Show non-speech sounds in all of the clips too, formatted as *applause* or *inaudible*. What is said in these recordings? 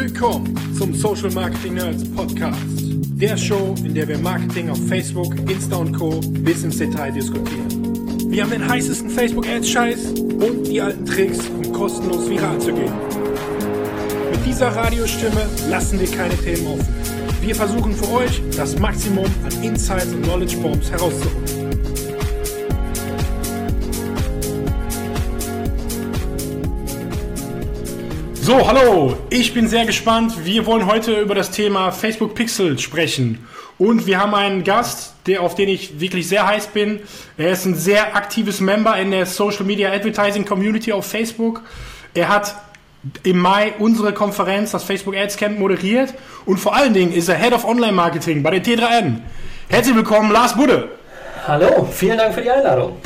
Willkommen zum Social Marketing Nerds Podcast. Der Show, in der wir Marketing auf Facebook, Insta und Co. bis ins Detail diskutieren. Wir haben den heißesten Facebook-Ads-Scheiß und die alten Tricks, um kostenlos viral zu gehen. Mit dieser Radiostimme lassen wir keine Themen offen. Wir versuchen für euch das Maximum an Insights und Knowledge Bombs herauszuholen. So, hallo, ich bin sehr gespannt. Wir wollen heute über das Thema Facebook Pixel sprechen. Und wir haben einen Gast, der, auf den ich wirklich sehr heiß bin. Er ist ein sehr aktives Member in der Social Media Advertising Community auf Facebook. Er hat im Mai unsere Konferenz, das Facebook Ads Camp, moderiert. Und vor allen Dingen ist er Head of Online Marketing bei der T3N. Herzlich willkommen, Lars Budde. Hallo, vielen Dank für die Einladung.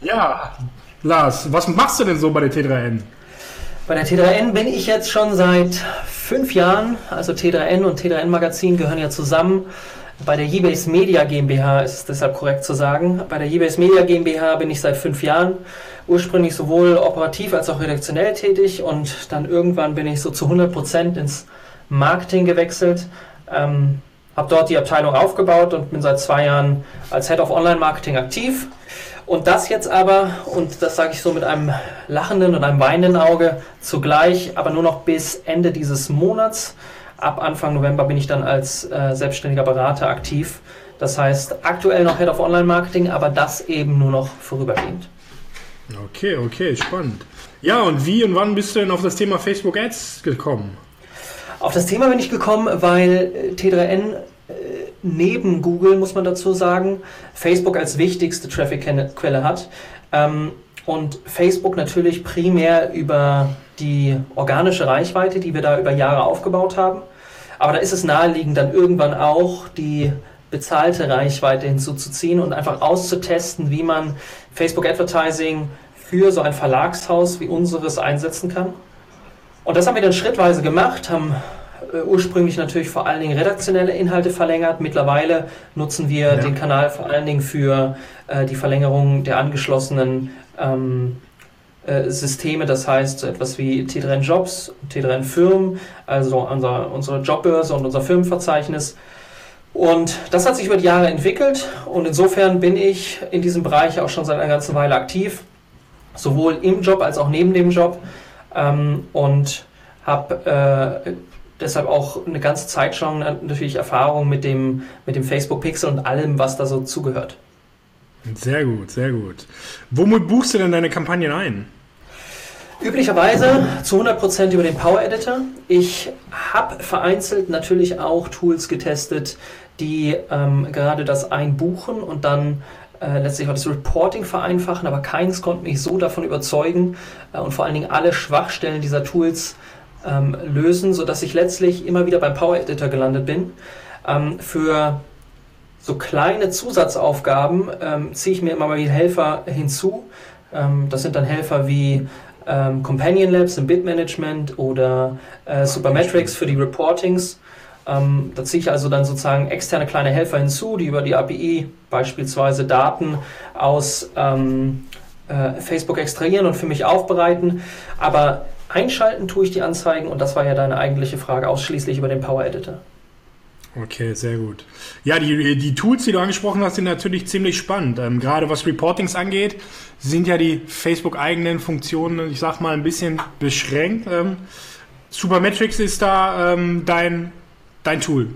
Ja, Lars, was machst du denn so bei der T3N? Bei der T3N bin ich jetzt schon seit fünf Jahren. Also T3N und T3N Magazin gehören ja zusammen. Bei der Ebase Media GmbH ist es deshalb korrekt zu sagen. Bei der Ebase Media GmbH bin ich seit fünf Jahren ursprünglich sowohl operativ als auch redaktionell tätig und dann irgendwann bin ich so zu 100 Prozent ins Marketing gewechselt. Ähm, habe dort die Abteilung aufgebaut und bin seit zwei Jahren als Head of Online Marketing aktiv. Und das jetzt aber, und das sage ich so mit einem lachenden und einem weinenden Auge zugleich, aber nur noch bis Ende dieses Monats. Ab Anfang November bin ich dann als äh, selbstständiger Berater aktiv. Das heißt, aktuell noch Head of Online Marketing, aber das eben nur noch vorübergehend. Okay, okay, spannend. Ja, und wie und wann bist du denn auf das Thema Facebook Ads gekommen? Auf das Thema bin ich gekommen, weil äh, T3N neben Google, muss man dazu sagen, Facebook als wichtigste Traffic-Quelle hat. Ähm, und Facebook natürlich primär über die organische Reichweite, die wir da über Jahre aufgebaut haben. Aber da ist es naheliegend, dann irgendwann auch die bezahlte Reichweite hinzuzuziehen und einfach auszutesten, wie man Facebook Advertising für so ein Verlagshaus wie unseres einsetzen kann. Und das haben wir dann schrittweise gemacht, haben äh, ursprünglich natürlich vor allen Dingen redaktionelle Inhalte verlängert. Mittlerweile nutzen wir ja. den Kanal vor allen Dingen für äh, die Verlängerung der angeschlossenen ähm, äh, Systeme, das heißt so etwas wie T3N Jobs, T3N Firmen, also unser, unsere Jobbörse und unser Firmenverzeichnis. Und das hat sich über die Jahre entwickelt und insofern bin ich in diesem Bereich auch schon seit einer ganzen Weile aktiv, sowohl im Job als auch neben dem Job ähm, und habe äh, deshalb auch eine ganze Zeit schon natürlich Erfahrung mit dem, mit dem Facebook Pixel und allem, was da so zugehört. Sehr gut, sehr gut. Womit buchst du denn deine Kampagnen ein? Üblicherweise zu 100% über den Power Editor. Ich habe vereinzelt natürlich auch Tools getestet, die ähm, gerade das Einbuchen und dann äh, letztlich auch das Reporting vereinfachen, aber keins konnte mich so davon überzeugen äh, und vor allen Dingen alle Schwachstellen dieser Tools ähm, lösen, sodass ich letztlich immer wieder beim Power Editor gelandet bin. Ähm, für so kleine Zusatzaufgaben ähm, ziehe ich mir immer mal wieder Helfer hinzu. Ähm, das sind dann Helfer wie ähm, Companion Labs im Bitmanagement oder äh, Supermetrics für die Reportings. Ähm, da ziehe ich also dann sozusagen externe kleine Helfer hinzu, die über die API beispielsweise Daten aus ähm, äh, Facebook extrahieren und für mich aufbereiten. Aber Einschalten tue ich die Anzeigen und das war ja deine eigentliche Frage, ausschließlich über den Power Editor. Okay, sehr gut. Ja, die, die Tools, die du angesprochen hast, sind natürlich ziemlich spannend. Ähm, gerade was Reportings angeht, sind ja die Facebook-eigenen Funktionen, ich sag mal, ein bisschen beschränkt. Ähm, Supermetrics ist da ähm, dein, dein Tool.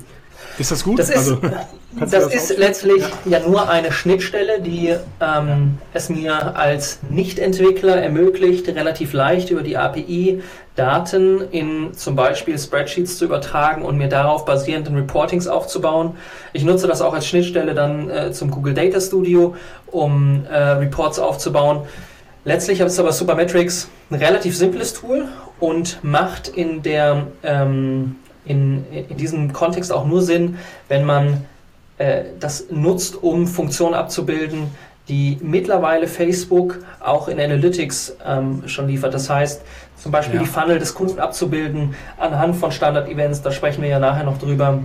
Ist das gut? Das ist, also, *laughs* das, das ist letztlich ja. ja. nur eine Schnittstelle, die ähm, es mir als Nicht-Entwickler ermöglicht, relativ leicht über die API Daten in zum Beispiel Spreadsheets zu übertragen und mir darauf basierenden Reportings aufzubauen. Ich nutze das auch als Schnittstelle dann äh, zum Google Data Studio, um äh, Reports aufzubauen. Letztlich ist aber Supermetrics ein relativ simples Tool und macht in der ähm, in, in diesem Kontext auch nur Sinn, wenn man äh, das nutzt, um Funktionen abzubilden, die mittlerweile Facebook auch in Analytics ähm, schon liefert. Das heißt, zum Beispiel ja. die Funnel des Kunden abzubilden anhand von Standard-Events, da sprechen wir ja nachher noch drüber.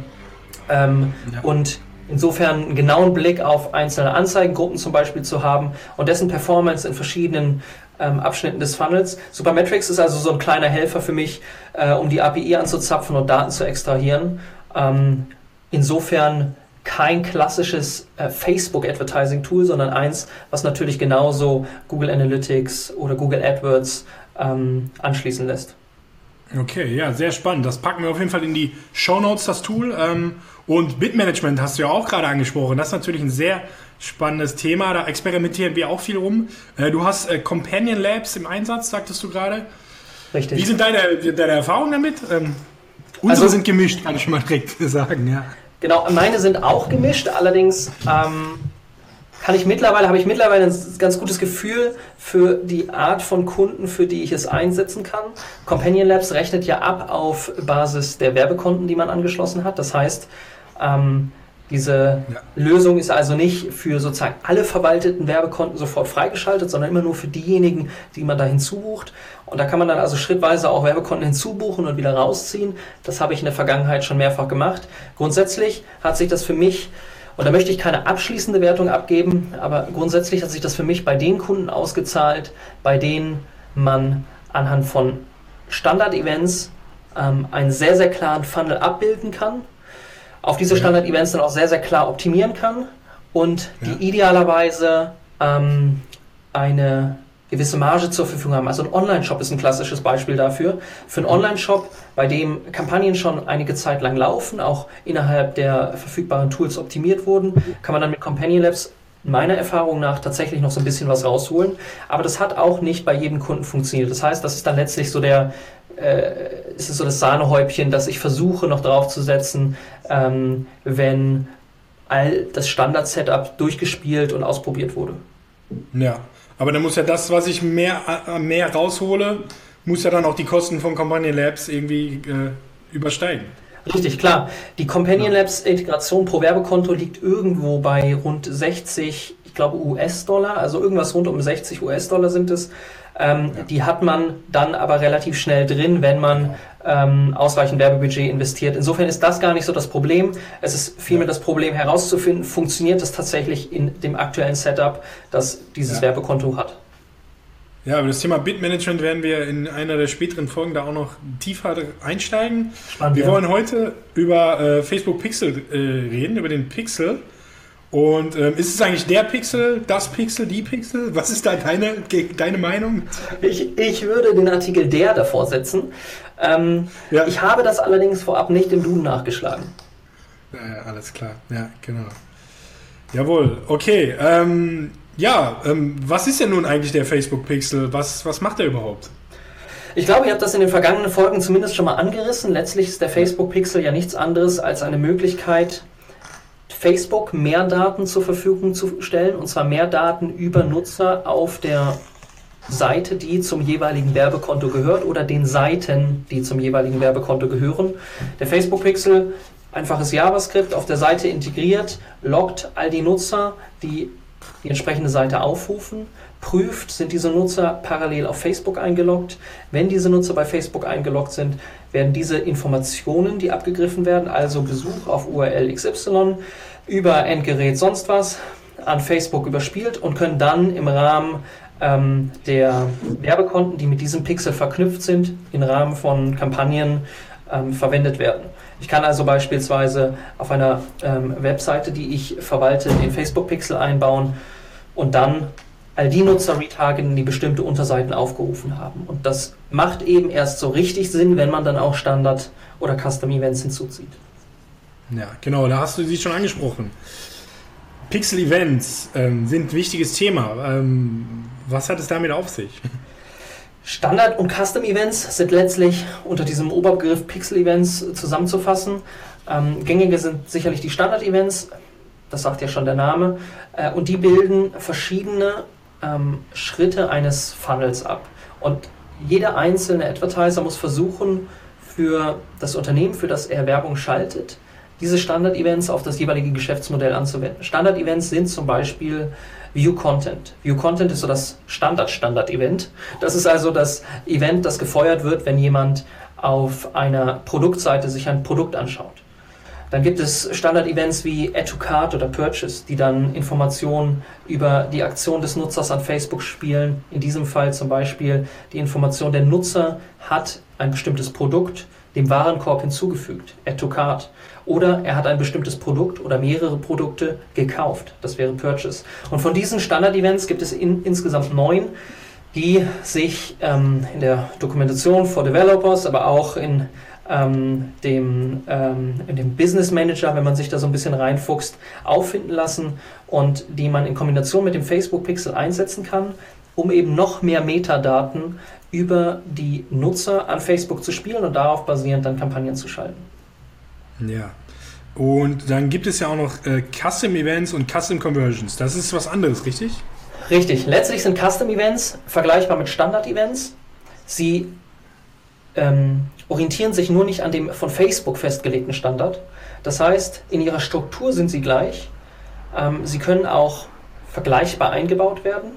Ähm, ja. Und insofern einen genauen Blick auf einzelne Anzeigengruppen zum Beispiel zu haben und dessen Performance in verschiedenen ähm, Abschnitten des Funnels. Supermetrics ist also so ein kleiner Helfer für mich, äh, um die API anzuzapfen und Daten zu extrahieren. Ähm, insofern kein klassisches äh, Facebook-Advertising-Tool, sondern eins, was natürlich genauso Google Analytics oder Google AdWords ähm, anschließen lässt. Okay, ja, sehr spannend. Das packen wir auf jeden Fall in die Show Notes, das Tool. Ähm, und Bitmanagement hast du ja auch gerade angesprochen. Das ist natürlich ein sehr spannendes Thema. Da experimentieren wir auch viel rum. Äh, du hast äh, Companion Labs im Einsatz, sagtest du gerade. Richtig. Wie sind deine, deine Erfahrungen damit? Ähm, unsere also, sind gemischt, kann ich mal direkt *laughs* sagen, ja. Genau, meine sind auch gemischt, allerdings ähm, kann ich mittlerweile, habe ich mittlerweile ein ganz gutes Gefühl für die Art von Kunden, für die ich es einsetzen kann. Companion Labs rechnet ja ab auf Basis der Werbekonten, die man angeschlossen hat. Das heißt, ähm, diese ja. Lösung ist also nicht für sozusagen alle verwalteten Werbekonten sofort freigeschaltet, sondern immer nur für diejenigen, die man da hinzubucht. Und da kann man dann also schrittweise auch Werbekonten hinzubuchen und wieder rausziehen. Das habe ich in der Vergangenheit schon mehrfach gemacht. Grundsätzlich hat sich das für mich, und da möchte ich keine abschließende Wertung abgeben, aber grundsätzlich hat sich das für mich bei den Kunden ausgezahlt, bei denen man anhand von Standard-Events ähm, einen sehr, sehr klaren Funnel abbilden kann auf diese Standard-Events dann auch sehr, sehr klar optimieren kann und die idealerweise ähm, eine gewisse Marge zur Verfügung haben. Also ein Online-Shop ist ein klassisches Beispiel dafür. Für einen Online-Shop, bei dem Kampagnen schon einige Zeit lang laufen, auch innerhalb der verfügbaren Tools optimiert wurden, kann man dann mit Companion Labs meiner Erfahrung nach tatsächlich noch so ein bisschen was rausholen. Aber das hat auch nicht bei jedem Kunden funktioniert. Das heißt, das ist dann letztlich so der, äh, ist es so das Sahnehäubchen, das ich versuche noch draufzusetzen, ähm, wenn all das Standard-Setup durchgespielt und ausprobiert wurde. Ja, aber dann muss ja das, was ich mehr, äh, mehr raushole, muss ja dann auch die Kosten von Companion Labs irgendwie äh, übersteigen. Richtig, klar. Die Companion Labs Integration pro Werbekonto liegt irgendwo bei rund 60, ich glaube US-Dollar, also irgendwas rund um 60 US-Dollar sind es. Ähm, ja. Die hat man dann aber relativ schnell drin, wenn man ähm, ausreichend Werbebudget investiert. Insofern ist das gar nicht so das Problem. Es ist vielmehr das Problem herauszufinden, funktioniert es tatsächlich in dem aktuellen Setup, das dieses ja. Werbekonto hat. Ja, aber das Thema Bitmanagement werden wir in einer der späteren Folgen da auch noch tiefer einsteigen. Spannend, wir ja. wollen heute über äh, Facebook Pixel äh, reden, über den Pixel. Und ähm, ist es eigentlich der Pixel, das Pixel, die Pixel? Was ist da deine, deine Meinung? Ich, ich würde den Artikel der davor setzen. Ähm, ja. Ich habe das allerdings vorab nicht im Duden nachgeschlagen. Ja, alles klar. Ja, genau. Jawohl, okay. Ähm, ja, ähm, was ist denn nun eigentlich der Facebook Pixel? Was, was macht er überhaupt? Ich glaube, ihr habt das in den vergangenen Folgen zumindest schon mal angerissen. Letztlich ist der Facebook Pixel ja nichts anderes als eine Möglichkeit, Facebook mehr Daten zur Verfügung zu stellen, und zwar mehr Daten über Nutzer auf der Seite, die zum jeweiligen Werbekonto gehört oder den Seiten, die zum jeweiligen Werbekonto gehören. Der Facebook Pixel, einfaches JavaScript auf der Seite integriert, loggt all die Nutzer, die die entsprechende Seite aufrufen, prüft, sind diese Nutzer parallel auf Facebook eingeloggt. Wenn diese Nutzer bei Facebook eingeloggt sind, werden diese Informationen, die abgegriffen werden, also Besuch auf URL XY, über Endgerät sonst was an Facebook überspielt und können dann im Rahmen ähm, der Werbekonten, die mit diesem Pixel verknüpft sind, im Rahmen von Kampagnen ähm, verwendet werden. Ich kann also beispielsweise auf einer ähm, Webseite, die ich verwalte, den Facebook-Pixel einbauen und dann all die Nutzer retargeten, die bestimmte Unterseiten aufgerufen haben. Und das macht eben erst so richtig Sinn, wenn man dann auch Standard- oder Custom-Events hinzuzieht. Ja, genau, da hast du sie schon angesprochen. Pixel-Events ähm, sind ein wichtiges Thema. Ähm, was hat es damit auf sich? Standard- und Custom-Events sind letztlich unter diesem Oberbegriff Pixel-Events zusammenzufassen. Ähm, gängige sind sicherlich die Standard-Events, das sagt ja schon der Name, äh, und die bilden verschiedene ähm, Schritte eines Funnels ab. Und jeder einzelne Advertiser muss versuchen, für das Unternehmen, für das er Werbung schaltet, diese Standard-Events auf das jeweilige Geschäftsmodell anzuwenden. Standard-Events sind zum Beispiel View Content. View Content ist so das Standard-Standard-Event. Das ist also das Event, das gefeuert wird, wenn jemand auf einer Produktseite sich ein Produkt anschaut. Dann gibt es Standard-Events wie Add to Card oder Purchase, die dann Informationen über die Aktion des Nutzers an Facebook spielen. In diesem Fall zum Beispiel die Information, der Nutzer hat ein bestimmtes Produkt dem Warenkorb hinzugefügt, Add to Cart. Oder er hat ein bestimmtes Produkt oder mehrere Produkte gekauft, das wäre Purchase. Und von diesen Standard-Events gibt es in, insgesamt neun, die sich ähm, in der Dokumentation for Developers, aber auch in ähm, dem, ähm, in dem Business Manager, wenn man sich da so ein bisschen reinfuchst, auffinden lassen und die man in Kombination mit dem Facebook Pixel einsetzen kann, um eben noch mehr Metadaten über die Nutzer an Facebook zu spielen und darauf basierend dann Kampagnen zu schalten. Ja. Und dann gibt es ja auch noch äh, Custom Events und Custom Conversions. Das ist was anderes, richtig? Richtig. Letztlich sind Custom Events vergleichbar mit Standard Events. Sie ähm, orientieren sich nur nicht an dem von Facebook festgelegten Standard. Das heißt, in ihrer Struktur sind sie gleich. Ähm, sie können auch vergleichbar eingebaut werden.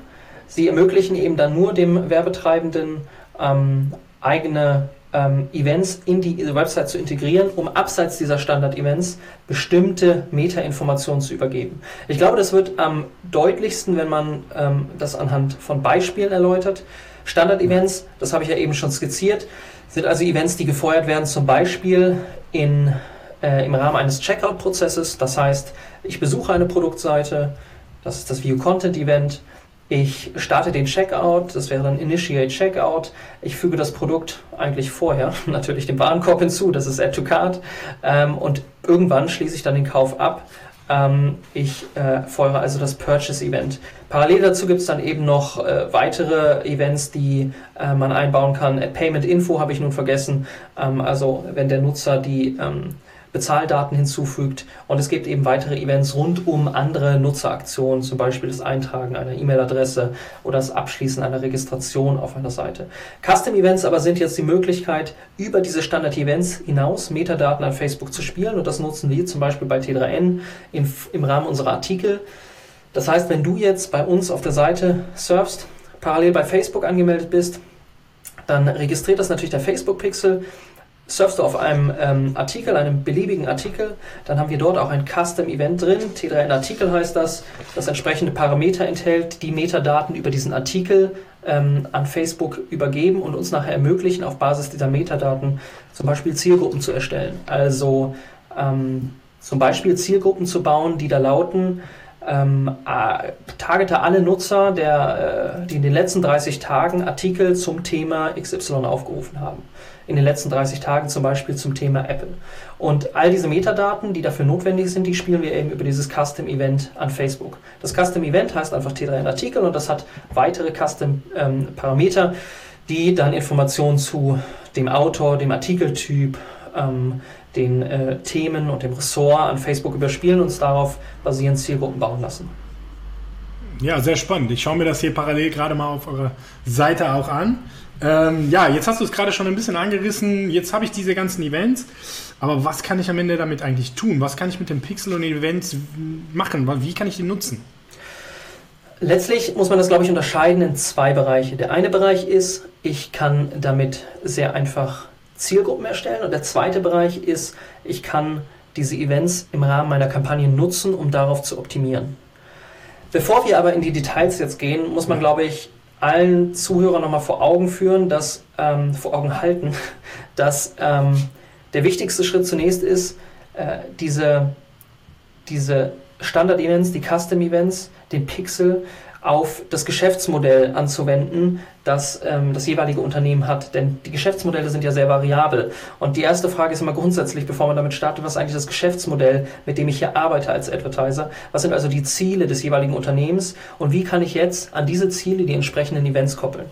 Sie ermöglichen eben dann nur dem Werbetreibenden ähm, eigene ähm, Events in die Website zu integrieren, um abseits dieser Standard-Events bestimmte Meta-Informationen zu übergeben. Ich glaube, das wird am deutlichsten, wenn man ähm, das anhand von Beispielen erläutert. Standard-Events, das habe ich ja eben schon skizziert, sind also Events, die gefeuert werden, zum Beispiel in, äh, im Rahmen eines Checkout-Prozesses. Das heißt, ich besuche eine Produktseite, das ist das View Content Event. Ich starte den Checkout, das wäre dann Initiate Checkout. Ich füge das Produkt eigentlich vorher *laughs* natürlich dem Warenkorb hinzu, das ist Add to Cart. Ähm, und irgendwann schließe ich dann den Kauf ab. Ähm, ich äh, feuere also das Purchase Event. Parallel dazu gibt es dann eben noch äh, weitere Events, die äh, man einbauen kann. Payment Info habe ich nun vergessen. Ähm, also wenn der Nutzer die ähm, Bezahldaten hinzufügt. Und es gibt eben weitere Events rund um andere Nutzeraktionen, zum Beispiel das Eintragen einer E-Mail-Adresse oder das Abschließen einer Registration auf einer Seite. Custom Events aber sind jetzt die Möglichkeit, über diese Standard-Events hinaus Metadaten an Facebook zu spielen. Und das nutzen wir zum Beispiel bei T3N in, im Rahmen unserer Artikel. Das heißt, wenn du jetzt bei uns auf der Seite surfst, parallel bei Facebook angemeldet bist, dann registriert das natürlich der Facebook-Pixel surfst du auf einem ähm, Artikel, einem beliebigen Artikel, dann haben wir dort auch ein Custom Event drin. T3N Artikel heißt das, das entsprechende Parameter enthält, die Metadaten über diesen Artikel ähm, an Facebook übergeben und uns nachher ermöglichen, auf Basis dieser Metadaten zum Beispiel Zielgruppen zu erstellen. Also ähm, zum Beispiel Zielgruppen zu bauen, die da lauten, ähm, äh, targete alle Nutzer, der, äh, die in den letzten 30 Tagen Artikel zum Thema XY aufgerufen haben in den letzten 30 Tagen zum Beispiel zum Thema Apple. Und all diese Metadaten, die dafür notwendig sind, die spielen wir eben über dieses Custom Event an Facebook. Das Custom Event heißt einfach T3N Artikel und das hat weitere Custom ähm, Parameter, die dann Informationen zu dem Autor, dem Artikeltyp, ähm, den äh, Themen und dem Ressort an Facebook überspielen und uns darauf basierend Zielgruppen bauen lassen. Ja, sehr spannend. Ich schaue mir das hier parallel gerade mal auf eurer Seite auch an. Ähm, ja, jetzt hast du es gerade schon ein bisschen angerissen. Jetzt habe ich diese ganzen Events. Aber was kann ich am Ende damit eigentlich tun? Was kann ich mit dem Pixel und den Events machen? Wie kann ich die nutzen? Letztlich muss man das, glaube ich, unterscheiden in zwei Bereiche. Der eine Bereich ist, ich kann damit sehr einfach Zielgruppen erstellen. Und der zweite Bereich ist, ich kann diese Events im Rahmen meiner Kampagne nutzen, um darauf zu optimieren. Bevor wir aber in die Details jetzt gehen, muss man, glaube ich, allen Zuhörern nochmal vor Augen führen, dass, ähm, vor Augen halten, *laughs* dass ähm, der wichtigste Schritt zunächst ist, äh, diese, diese Standard-Events, die Custom-Events, den Pixel auf das Geschäftsmodell anzuwenden, das ähm, das jeweilige Unternehmen hat. Denn die Geschäftsmodelle sind ja sehr variabel. Und die erste Frage ist immer grundsätzlich, bevor man damit startet, was ist eigentlich das Geschäftsmodell, mit dem ich hier arbeite als Advertiser? Was sind also die Ziele des jeweiligen Unternehmens? Und wie kann ich jetzt an diese Ziele die entsprechenden Events koppeln?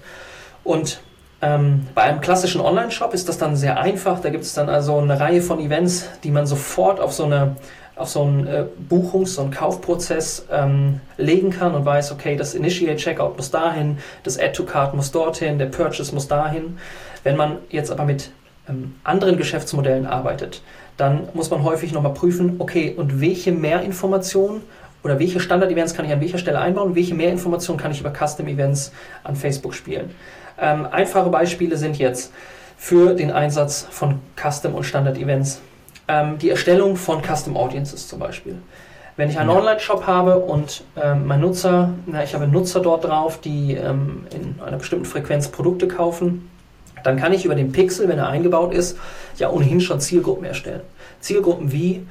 Und ähm, bei einem klassischen Online-Shop ist das dann sehr einfach. Da gibt es dann also eine Reihe von Events, die man sofort auf so eine auf so einen äh, Buchungs-, so einen Kaufprozess ähm, legen kann und weiß, okay, das Initiate Checkout muss dahin, das Add to Cart muss dorthin, der Purchase muss dahin. Wenn man jetzt aber mit ähm, anderen Geschäftsmodellen arbeitet, dann muss man häufig nochmal prüfen, okay, und welche Mehrinformationen oder welche Standard-Events kann ich an welcher Stelle einbauen, welche Mehrinformationen kann ich über Custom-Events an Facebook spielen. Ähm, einfache Beispiele sind jetzt für den Einsatz von Custom- und Standard-Events ähm, die Erstellung von Custom Audiences zum Beispiel. Wenn ich einen ja. Online-Shop habe und ähm, mein Nutzer, na, ich habe Nutzer dort drauf, die ähm, in einer bestimmten Frequenz Produkte kaufen, dann kann ich über den Pixel, wenn er eingebaut ist, ja ohnehin schon Zielgruppen erstellen. Zielgruppen wie,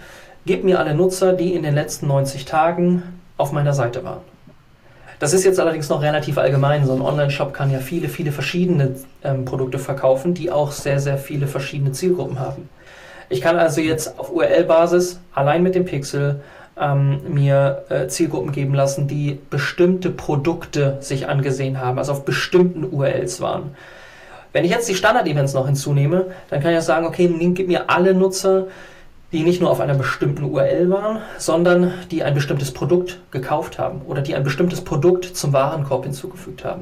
gib mir alle Nutzer, die in den letzten 90 Tagen auf meiner Seite waren. Das ist jetzt allerdings noch relativ allgemein. So ein Online-Shop kann ja viele, viele verschiedene ähm, Produkte verkaufen, die auch sehr, sehr viele verschiedene Zielgruppen haben. Ich kann also jetzt auf URL-Basis allein mit dem Pixel ähm, mir äh, Zielgruppen geben lassen, die bestimmte Produkte sich angesehen haben, also auf bestimmten URLs waren. Wenn ich jetzt die Standard-Events noch hinzunehme, dann kann ich sagen, okay, gib mir alle Nutzer, die nicht nur auf einer bestimmten URL waren, sondern die ein bestimmtes Produkt gekauft haben oder die ein bestimmtes Produkt zum Warenkorb hinzugefügt haben.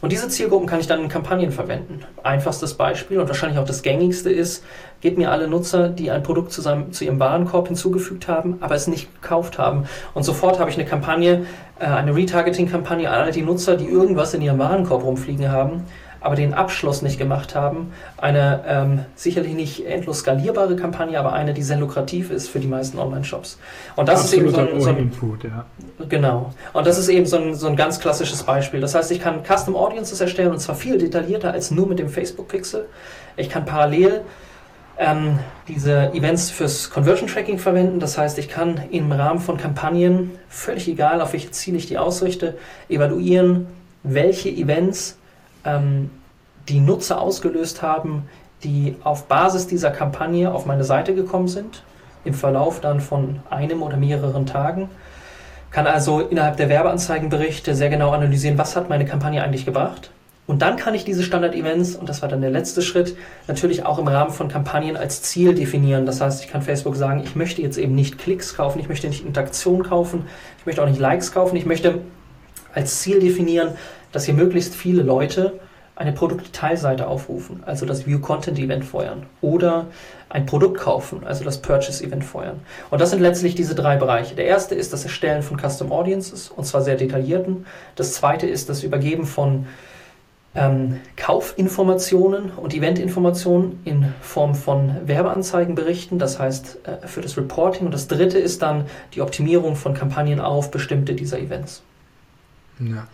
Und diese Zielgruppen kann ich dann in Kampagnen verwenden. Einfachstes Beispiel und wahrscheinlich auch das gängigste ist, gebt mir alle Nutzer, die ein Produkt zu, seinem, zu ihrem Warenkorb hinzugefügt haben, aber es nicht gekauft haben. Und sofort habe ich eine Kampagne, äh, eine Retargeting-Kampagne an all die Nutzer, die irgendwas in ihrem Warenkorb rumfliegen haben aber den Abschluss nicht gemacht haben. Eine ähm, sicherlich nicht endlos skalierbare Kampagne, aber eine, die sehr lukrativ ist für die meisten Online-Shops. Und das Absolut ist eben so ein, so ein Input, ja. Genau. Und das ist eben so ein, so ein ganz klassisches Beispiel. Das heißt, ich kann Custom Audiences erstellen und zwar viel detaillierter als nur mit dem Facebook Pixel. Ich kann parallel ähm, diese Events fürs Conversion Tracking verwenden. Das heißt, ich kann im Rahmen von Kampagnen, völlig egal, auf welche Ziele ich die ausrichte, evaluieren, welche Events ähm, die Nutzer ausgelöst haben, die auf Basis dieser Kampagne auf meine Seite gekommen sind, im Verlauf dann von einem oder mehreren Tagen. Kann also innerhalb der Werbeanzeigenberichte sehr genau analysieren, was hat meine Kampagne eigentlich gebracht. Und dann kann ich diese Standard-Events, und das war dann der letzte Schritt, natürlich auch im Rahmen von Kampagnen als Ziel definieren. Das heißt, ich kann Facebook sagen, ich möchte jetzt eben nicht Klicks kaufen, ich möchte nicht Interaktion kaufen, ich möchte auch nicht Likes kaufen, ich möchte als Ziel definieren, dass hier möglichst viele Leute eine Produktdetailseite aufrufen, also das View Content Event feuern oder ein Produkt kaufen, also das Purchase Event feuern. Und das sind letztlich diese drei Bereiche. Der erste ist das Erstellen von Custom Audiences und zwar sehr detaillierten. Das zweite ist das Übergeben von ähm, Kaufinformationen und Eventinformationen in Form von Werbeanzeigenberichten, das heißt äh, für das Reporting. Und das dritte ist dann die Optimierung von Kampagnen auf bestimmte dieser Events. Ja.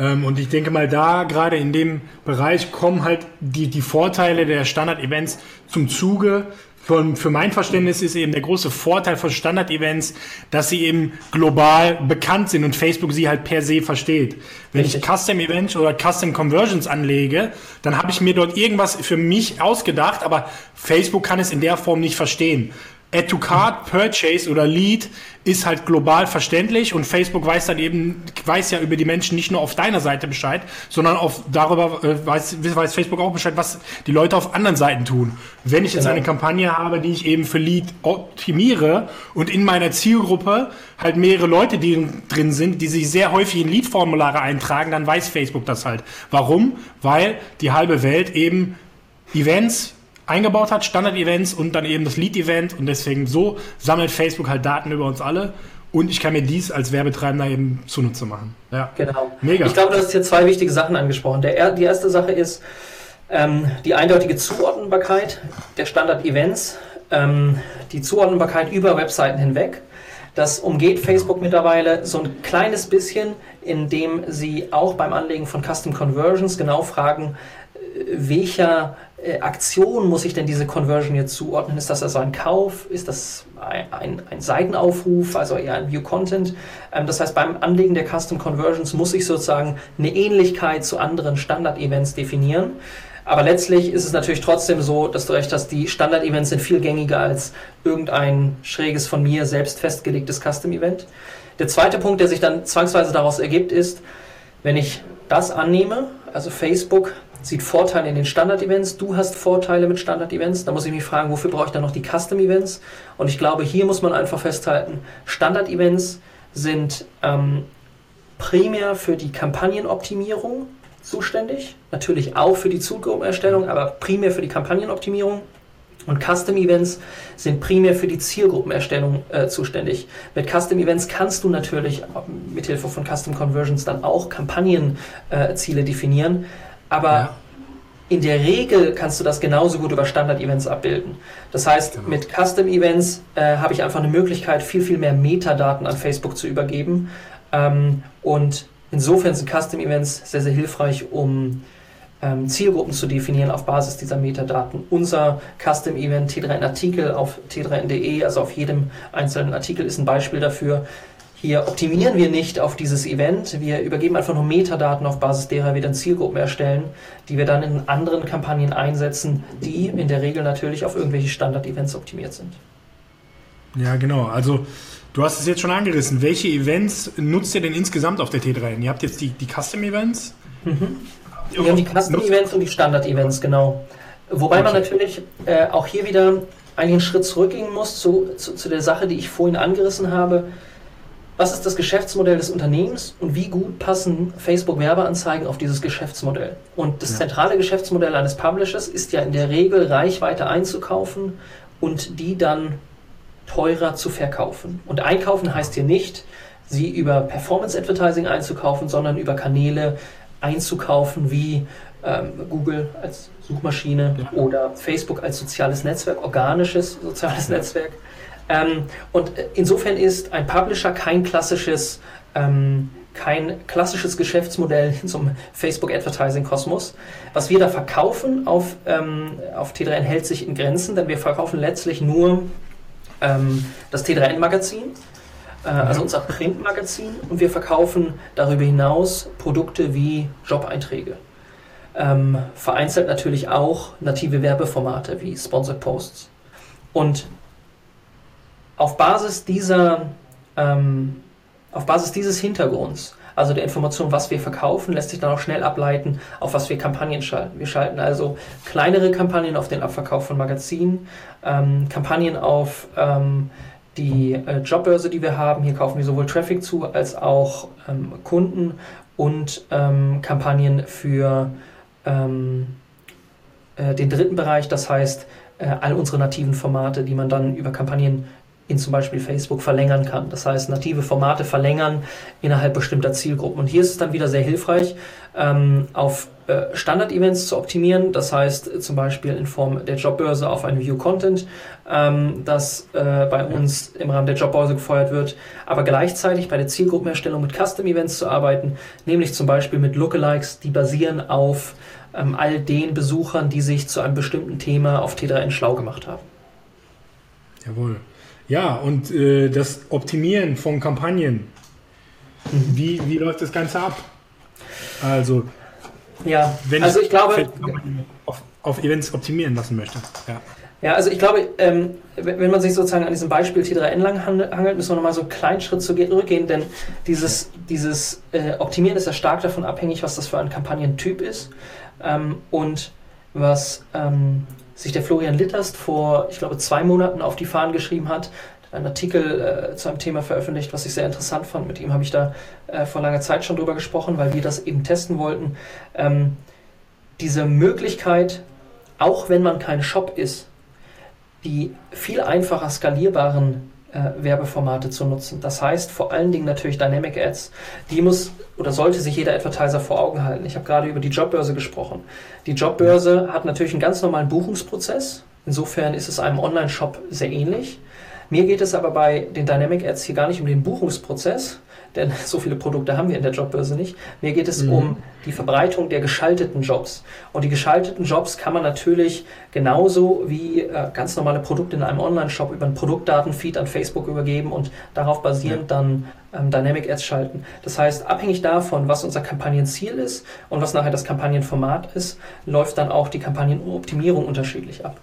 Ähm, und ich denke mal, da gerade in dem Bereich kommen halt die, die Vorteile der Standard-Events zum Zuge. Für, für mein Verständnis ist eben der große Vorteil von Standard-Events, dass sie eben global bekannt sind und Facebook sie halt per se versteht. Wenn Richtig. ich Custom-Events oder Custom-Conversions anlege, dann habe ich mir dort irgendwas für mich ausgedacht, aber Facebook kann es in der Form nicht verstehen. Add to Card, Purchase oder Lead ist halt global verständlich und Facebook weiß dann eben, weiß ja über die Menschen nicht nur auf deiner Seite Bescheid, sondern auf darüber äh, weiß, weiß Facebook auch Bescheid, was die Leute auf anderen Seiten tun. Wenn ich jetzt genau. eine Kampagne habe, die ich eben für Lead optimiere und in meiner Zielgruppe halt mehrere Leute, die drin sind, die sich sehr häufig in Lead-Formulare eintragen, dann weiß Facebook das halt. Warum? Weil die halbe Welt eben Events eingebaut hat, Standard-Events und dann eben das Lead-Event und deswegen so sammelt Facebook halt Daten über uns alle und ich kann mir dies als Werbetreibender eben zunutze machen. Ja. Genau. Mega. Ich glaube, du hast hier zwei wichtige Sachen angesprochen. Der, die erste Sache ist ähm, die eindeutige Zuordnbarkeit der Standard-Events, ähm, die Zuordnbarkeit über Webseiten hinweg. Das umgeht Facebook mittlerweile so ein kleines bisschen, indem sie auch beim Anlegen von Custom Conversions genau fragen, äh, welcher äh, Aktion muss ich denn diese Conversion jetzt zuordnen? Ist das also ein Kauf? Ist das ein, ein, ein Seitenaufruf, also eher ein View Content? Ähm, das heißt, beim Anlegen der Custom Conversions muss ich sozusagen eine Ähnlichkeit zu anderen Standard-Events definieren. Aber letztlich ist es natürlich trotzdem so, dass du recht hast, die Standard-Events sind viel gängiger als irgendein schräges von mir selbst festgelegtes Custom-Event. Der zweite Punkt, der sich dann zwangsweise daraus ergibt, ist, wenn ich das annehme, also Facebook sieht Vorteile in den Standard-Events, du hast Vorteile mit Standard-Events, da muss ich mich fragen, wofür brauche ich dann noch die Custom-Events? Und ich glaube, hier muss man einfach festhalten, Standard-Events sind ähm, primär für die Kampagnenoptimierung zuständig, natürlich auch für die Zugruppenerstellung, aber primär für die Kampagnenoptimierung. Und Custom Events sind primär für die Zielgruppenerstellung äh, zuständig. Mit Custom Events kannst du natürlich mit Hilfe von Custom Conversions dann auch Kampagnenziele äh, definieren. Aber ja. in der Regel kannst du das genauso gut über Standard-Events abbilden. Das heißt, genau. mit Custom-Events äh, habe ich einfach eine Möglichkeit, viel, viel mehr Metadaten an Facebook zu übergeben. Ähm, und insofern sind Custom-Events sehr, sehr hilfreich, um ähm, Zielgruppen zu definieren auf Basis dieser Metadaten. Unser Custom-Event T3N-Artikel auf t3n.de, also auf jedem einzelnen Artikel, ist ein Beispiel dafür. Hier optimieren wir nicht auf dieses Event, wir übergeben einfach nur Metadaten, auf Basis derer wir dann Zielgruppen erstellen, die wir dann in anderen Kampagnen einsetzen, die in der Regel natürlich auf irgendwelche Standard-Events optimiert sind. Ja, genau. Also du hast es jetzt schon angerissen. Welche Events nutzt ihr denn insgesamt auf der T3N? Ihr habt jetzt die, die Custom-Events. Mhm. Wir haben die Custom-Events und die Standard-Events, genau. Wobei okay. man natürlich äh, auch hier wieder einen Schritt zurückgehen muss zu, zu, zu der Sache, die ich vorhin angerissen habe was ist das Geschäftsmodell des Unternehmens und wie gut passen Facebook-Werbeanzeigen auf dieses Geschäftsmodell. Und das ja. zentrale Geschäftsmodell eines Publishers ist ja in der Regel Reichweite einzukaufen und die dann teurer zu verkaufen. Und einkaufen heißt hier nicht, sie über Performance Advertising einzukaufen, sondern über Kanäle einzukaufen wie ähm, Google als Suchmaschine ja. oder Facebook als soziales Netzwerk, organisches soziales ja. Netzwerk. Ähm, und insofern ist ein Publisher kein klassisches, ähm, kein klassisches Geschäftsmodell *laughs* in so einem Facebook-Advertising-Kosmos. Was wir da verkaufen auf, ähm, auf T3N hält sich in Grenzen, denn wir verkaufen letztlich nur ähm, das T3N-Magazin, äh, also unser Print-Magazin, und wir verkaufen darüber hinaus Produkte wie Job-Einträge. Ähm, vereinzelt natürlich auch native Werbeformate wie Sponsored Posts. Und auf Basis dieser, ähm, auf Basis dieses Hintergrunds, also der Information, was wir verkaufen, lässt sich dann auch schnell ableiten, auf was wir Kampagnen schalten. Wir schalten also kleinere Kampagnen auf den Abverkauf von Magazinen, ähm, Kampagnen auf ähm, die äh, Jobbörse, die wir haben. Hier kaufen wir sowohl Traffic zu als auch ähm, Kunden und ähm, Kampagnen für ähm, äh, den dritten Bereich, das heißt äh, all unsere nativen Formate, die man dann über Kampagnen in zum Beispiel Facebook verlängern kann. Das heißt, native Formate verlängern innerhalb bestimmter Zielgruppen. Und hier ist es dann wieder sehr hilfreich, ähm, auf äh, Standard-Events zu optimieren. Das heißt, zum Beispiel in Form der Jobbörse auf ein View-Content, ähm, das äh, bei uns im Rahmen der Jobbörse gefeuert wird, aber gleichzeitig bei der Zielgruppenerstellung mit Custom-Events zu arbeiten, nämlich zum Beispiel mit Lookalikes, die basieren auf ähm, all den Besuchern, die sich zu einem bestimmten Thema auf T3N schlau gemacht haben. Jawohl. Ja, und äh, das Optimieren von Kampagnen. Wie, wie läuft das Ganze ab? Also, ja, wenn also ich, ich glaube, auf, auf, Events optimieren lassen möchte. Ja. Ja, also ich glaube, ähm, wenn man sich sozusagen an diesem Beispiel T3N lang hangelt, müssen wir nochmal so einen kleinen Schritt zurückgehen, denn dieses, dieses äh, Optimieren ist ja stark davon abhängig, was das für ein Kampagnentyp ist ähm, und was ähm, sich der Florian Litterst vor, ich glaube, zwei Monaten auf die Fahnen geschrieben hat, einen Artikel äh, zu einem Thema veröffentlicht, was ich sehr interessant fand. Mit ihm habe ich da äh, vor langer Zeit schon drüber gesprochen, weil wir das eben testen wollten. Ähm, diese Möglichkeit, auch wenn man kein Shop ist, die viel einfacher skalierbaren äh, Werbeformate zu nutzen. Das heißt vor allen Dingen natürlich Dynamic Ads. Die muss oder sollte sich jeder Advertiser vor Augen halten. Ich habe gerade über die Jobbörse gesprochen. Die Jobbörse hat natürlich einen ganz normalen Buchungsprozess. Insofern ist es einem Online-Shop sehr ähnlich. Mir geht es aber bei den Dynamic Ads hier gar nicht um den Buchungsprozess, denn *laughs* so viele Produkte haben wir in der Jobbörse nicht. Mir geht es mhm. um die Verbreitung der geschalteten Jobs. Und die geschalteten Jobs kann man natürlich genauso wie äh, ganz normale Produkte in einem Online-Shop über einen Produktdatenfeed an Facebook übergeben und darauf basierend ja. dann ähm, Dynamic Ads schalten. Das heißt, abhängig davon, was unser Kampagnenziel ist und was nachher das Kampagnenformat ist, läuft dann auch die Kampagnenoptimierung unterschiedlich ab.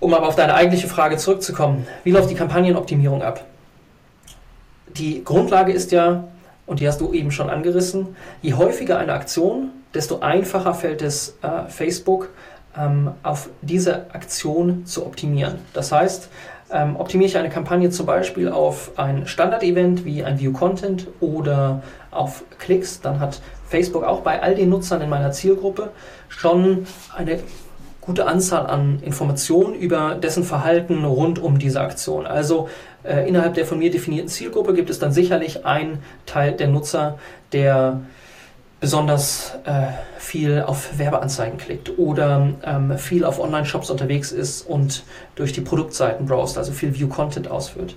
Um aber auf deine eigentliche Frage zurückzukommen, wie läuft die Kampagnenoptimierung ab? Die Grundlage ist ja, und die hast du eben schon angerissen, je häufiger eine Aktion, desto einfacher fällt es äh, Facebook, ähm, auf diese Aktion zu optimieren. Das heißt, ähm, optimiere ich eine Kampagne zum Beispiel auf ein Standard-Event wie ein View Content oder auf Klicks, dann hat Facebook auch bei all den Nutzern in meiner Zielgruppe schon eine gute Anzahl an Informationen über dessen Verhalten rund um diese Aktion. Also äh, innerhalb der von mir definierten Zielgruppe gibt es dann sicherlich einen Teil der Nutzer, der besonders äh, viel auf Werbeanzeigen klickt oder ähm, viel auf Online-Shops unterwegs ist und durch die Produktseiten browst, also viel View-Content ausführt.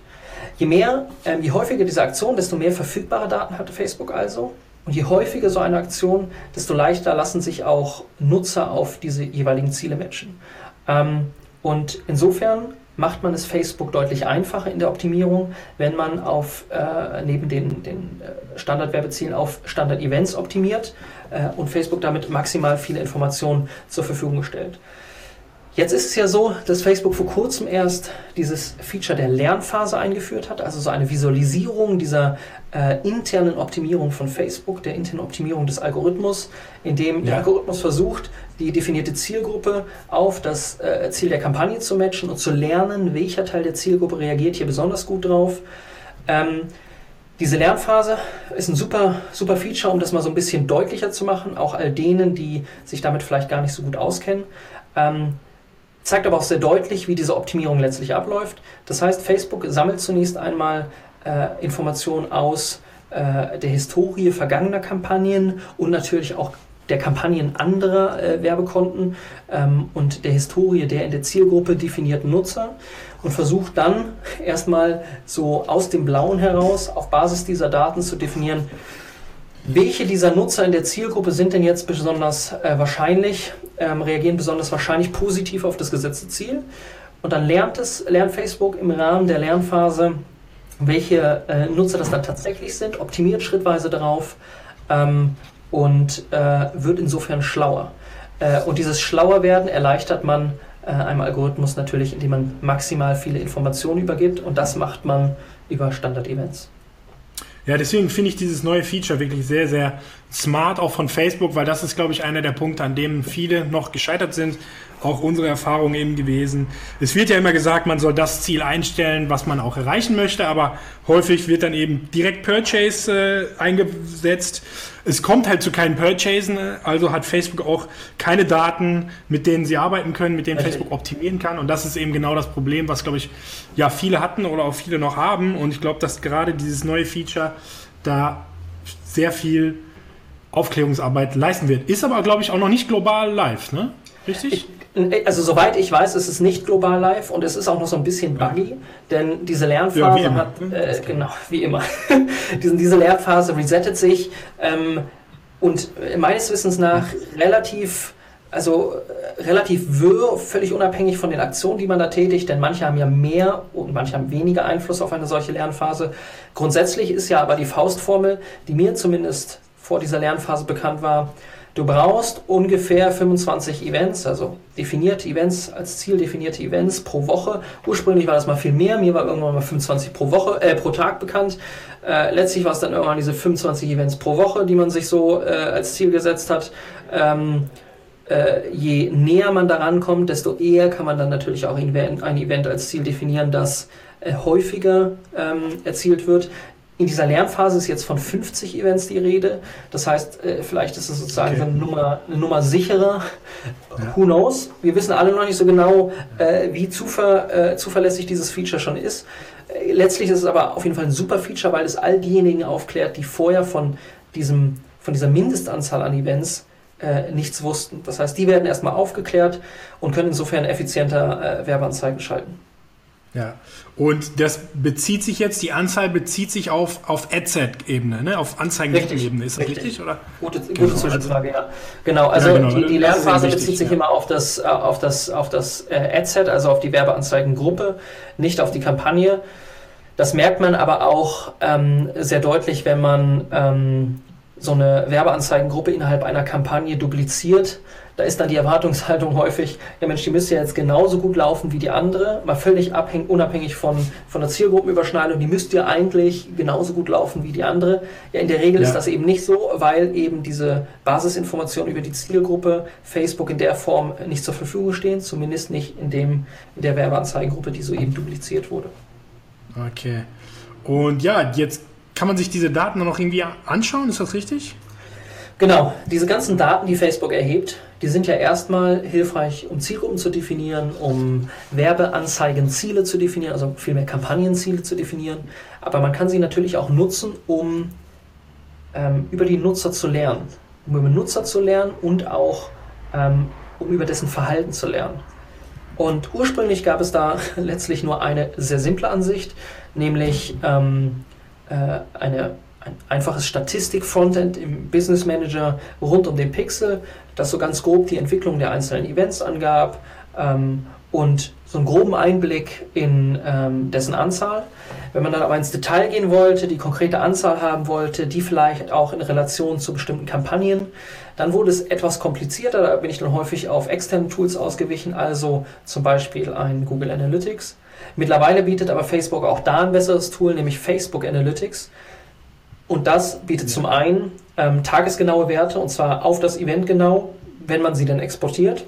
Je mehr, ähm, je häufiger diese Aktion, desto mehr verfügbare Daten hat Facebook also. Und je häufiger so eine Aktion, desto leichter lassen sich auch Nutzer auf diese jeweiligen Ziele matchen. Ähm, und insofern macht man es Facebook deutlich einfacher in der Optimierung, wenn man auf äh, neben den, den äh, Standardwerbezielen auf Standard-Events optimiert äh, und Facebook damit maximal viele Informationen zur Verfügung stellt. Jetzt ist es ja so, dass Facebook vor kurzem erst dieses Feature der Lernphase eingeführt hat, also so eine Visualisierung dieser äh, internen Optimierung von Facebook, der internen Optimierung des Algorithmus, in dem ja. der Algorithmus versucht, die definierte Zielgruppe auf das äh, Ziel der Kampagne zu matchen und zu lernen, welcher Teil der Zielgruppe reagiert hier besonders gut drauf. Ähm, diese Lernphase ist ein super, super Feature, um das mal so ein bisschen deutlicher zu machen, auch all denen, die sich damit vielleicht gar nicht so gut auskennen. Ähm, zeigt aber auch sehr deutlich, wie diese Optimierung letztlich abläuft. Das heißt, Facebook sammelt zunächst einmal äh, Informationen aus äh, der Historie vergangener Kampagnen und natürlich auch der Kampagnen anderer äh, Werbekonten ähm, und der Historie der in der Zielgruppe definierten Nutzer und versucht dann erstmal so aus dem Blauen heraus auf Basis dieser Daten zu definieren, welche dieser Nutzer in der Zielgruppe sind denn jetzt besonders äh, wahrscheinlich, ähm, reagieren besonders wahrscheinlich positiv auf das gesetzte Ziel? Und dann lernt es, lernt Facebook im Rahmen der Lernphase, welche äh, Nutzer das dann tatsächlich sind, optimiert schrittweise darauf ähm, und äh, wird insofern schlauer. Äh, und dieses Schlauerwerden erleichtert man äh, einem Algorithmus natürlich, indem man maximal viele Informationen übergibt und das macht man über Standard-Events. Ja, deswegen finde ich dieses neue Feature wirklich sehr, sehr smart, auch von Facebook, weil das ist, glaube ich, einer der Punkte, an dem viele noch gescheitert sind. Auch unsere Erfahrung eben gewesen. Es wird ja immer gesagt, man soll das Ziel einstellen, was man auch erreichen möchte, aber häufig wird dann eben direkt Purchase äh, eingesetzt es kommt halt zu keinen Purchasen, also hat Facebook auch keine Daten, mit denen sie arbeiten können, mit denen Facebook optimieren kann. Und das ist eben genau das Problem, was, glaube ich, ja, viele hatten oder auch viele noch haben. Und ich glaube, dass gerade dieses neue Feature da sehr viel Aufklärungsarbeit leisten wird. Ist aber, glaube ich, auch noch nicht global live, ne? Richtig? Ich also soweit ich weiß, ist es nicht global live und es ist auch noch so ein bisschen buggy, denn diese Lernphase ja, hat, äh, genau, wie immer, *laughs* diese, diese Lernphase resettet sich ähm, und meines Wissens nach relativ, also äh, relativ wirr, völlig unabhängig von den Aktionen, die man da tätigt, denn manche haben ja mehr und manche haben weniger Einfluss auf eine solche Lernphase. Grundsätzlich ist ja aber die Faustformel, die mir zumindest vor dieser Lernphase bekannt war, Du brauchst ungefähr 25 Events, also definierte Events, als Ziel definierte Events pro Woche. Ursprünglich war das mal viel mehr, mir war irgendwann mal 25 pro Woche, äh, pro Tag bekannt. Äh, letztlich war es dann irgendwann diese 25 Events pro Woche, die man sich so äh, als Ziel gesetzt hat. Ähm, äh, je näher man daran kommt, desto eher kann man dann natürlich auch ein Event als Ziel definieren, das äh, häufiger ähm, erzielt wird. In dieser Lernphase ist jetzt von 50 Events die Rede. Das heißt, äh, vielleicht ist es sozusagen okay. eine, Nummer, eine Nummer sicherer. Ja. Who knows? Wir wissen alle noch nicht so genau, äh, wie zuver, äh, zuverlässig dieses Feature schon ist. letztlich ist es aber auf jeden Fall ein super Feature, weil es all diejenigen aufklärt, die vorher von, diesem, von dieser Mindestanzahl an Events nichts wussten. Das heißt, die werden erstmal aufgeklärt und können insofern effizienter Werbeanzeigen schalten. Ja, und das bezieht sich jetzt, die Anzahl bezieht sich auf, auf Adset-Ebene, ne? auf Anzeigen-Ebene. Ist das richtig, richtig oder? Gute, gute genau, Zwischenfrage, also, ja. Genau, also ja, genau. Die, die Lernphase wichtig, bezieht sich ja. immer auf das, äh, auf das, auf das äh, Adset, also auf die Werbeanzeigengruppe, nicht auf die Kampagne. Das merkt man aber auch ähm, sehr deutlich, wenn man ähm, so eine Werbeanzeigengruppe innerhalb einer Kampagne dupliziert da ist dann die Erwartungshaltung häufig, ja Mensch, die müsste ja jetzt genauso gut laufen wie die andere, mal völlig abhängig, unabhängig von, von der Zielgruppenüberschneidung, die müsste ja eigentlich genauso gut laufen wie die andere. Ja, in der Regel ja. ist das eben nicht so, weil eben diese Basisinformationen über die Zielgruppe Facebook in der Form nicht zur Verfügung stehen, zumindest nicht in, dem, in der Werbeanzeigengruppe, die soeben dupliziert wurde. Okay. Und ja, jetzt kann man sich diese Daten noch irgendwie anschauen, ist das richtig? Genau, diese ganzen Daten, die Facebook erhebt, die sind ja erstmal hilfreich, um Zielgruppen zu definieren, um Werbeanzeigenziele zu definieren, also vielmehr Kampagnenziele zu definieren. Aber man kann sie natürlich auch nutzen, um ähm, über die Nutzer zu lernen. um über Nutzer zu lernen und auch ähm, um über dessen Verhalten zu lernen. Und ursprünglich gab es da *laughs* letztlich nur eine sehr simple Ansicht, nämlich ähm, äh, eine, ein einfaches Statistik-Frontend im Business Manager rund um den Pixel, das so ganz grob die Entwicklung der einzelnen Events angab ähm, und so einen groben Einblick in ähm, dessen Anzahl. Wenn man dann aber ins Detail gehen wollte, die konkrete Anzahl haben wollte, die vielleicht auch in Relation zu bestimmten Kampagnen, dann wurde es etwas komplizierter. Da bin ich dann häufig auf externe Tools ausgewichen, also zum Beispiel ein Google Analytics. Mittlerweile bietet aber Facebook auch da ein besseres Tool, nämlich Facebook Analytics. Und das bietet zum einen ähm, tagesgenaue Werte, und zwar auf das Event genau, wenn man sie dann exportiert.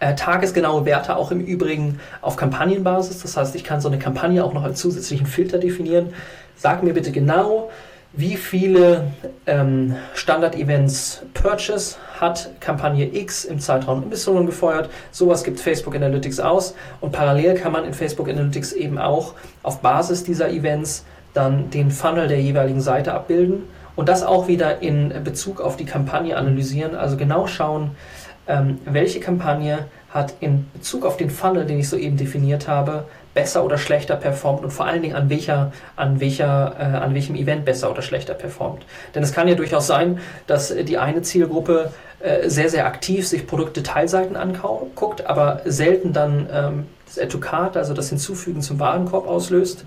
Äh, tagesgenaue Werte auch im Übrigen auf Kampagnenbasis. Das heißt, ich kann so eine Kampagne auch noch als zusätzlichen Filter definieren. Sag mir bitte genau, wie viele ähm, Standard-Events Purchase hat Kampagne X im Zeitraum Y gefeuert. Sowas gibt Facebook Analytics aus und parallel kann man in Facebook Analytics eben auch auf Basis dieser Events dann den Funnel der jeweiligen Seite abbilden und das auch wieder in Bezug auf die Kampagne analysieren, also genau schauen, ähm, welche Kampagne hat in Bezug auf den Funnel, den ich soeben definiert habe, besser oder schlechter performt und vor allen Dingen an welcher, an welcher, äh, an welchem Event besser oder schlechter performt. Denn es kann ja durchaus sein, dass die eine Zielgruppe äh, sehr, sehr aktiv sich Produktdetailseiten anguckt, aber selten dann ähm, das Add also das Hinzufügen zum Warenkorb auslöst.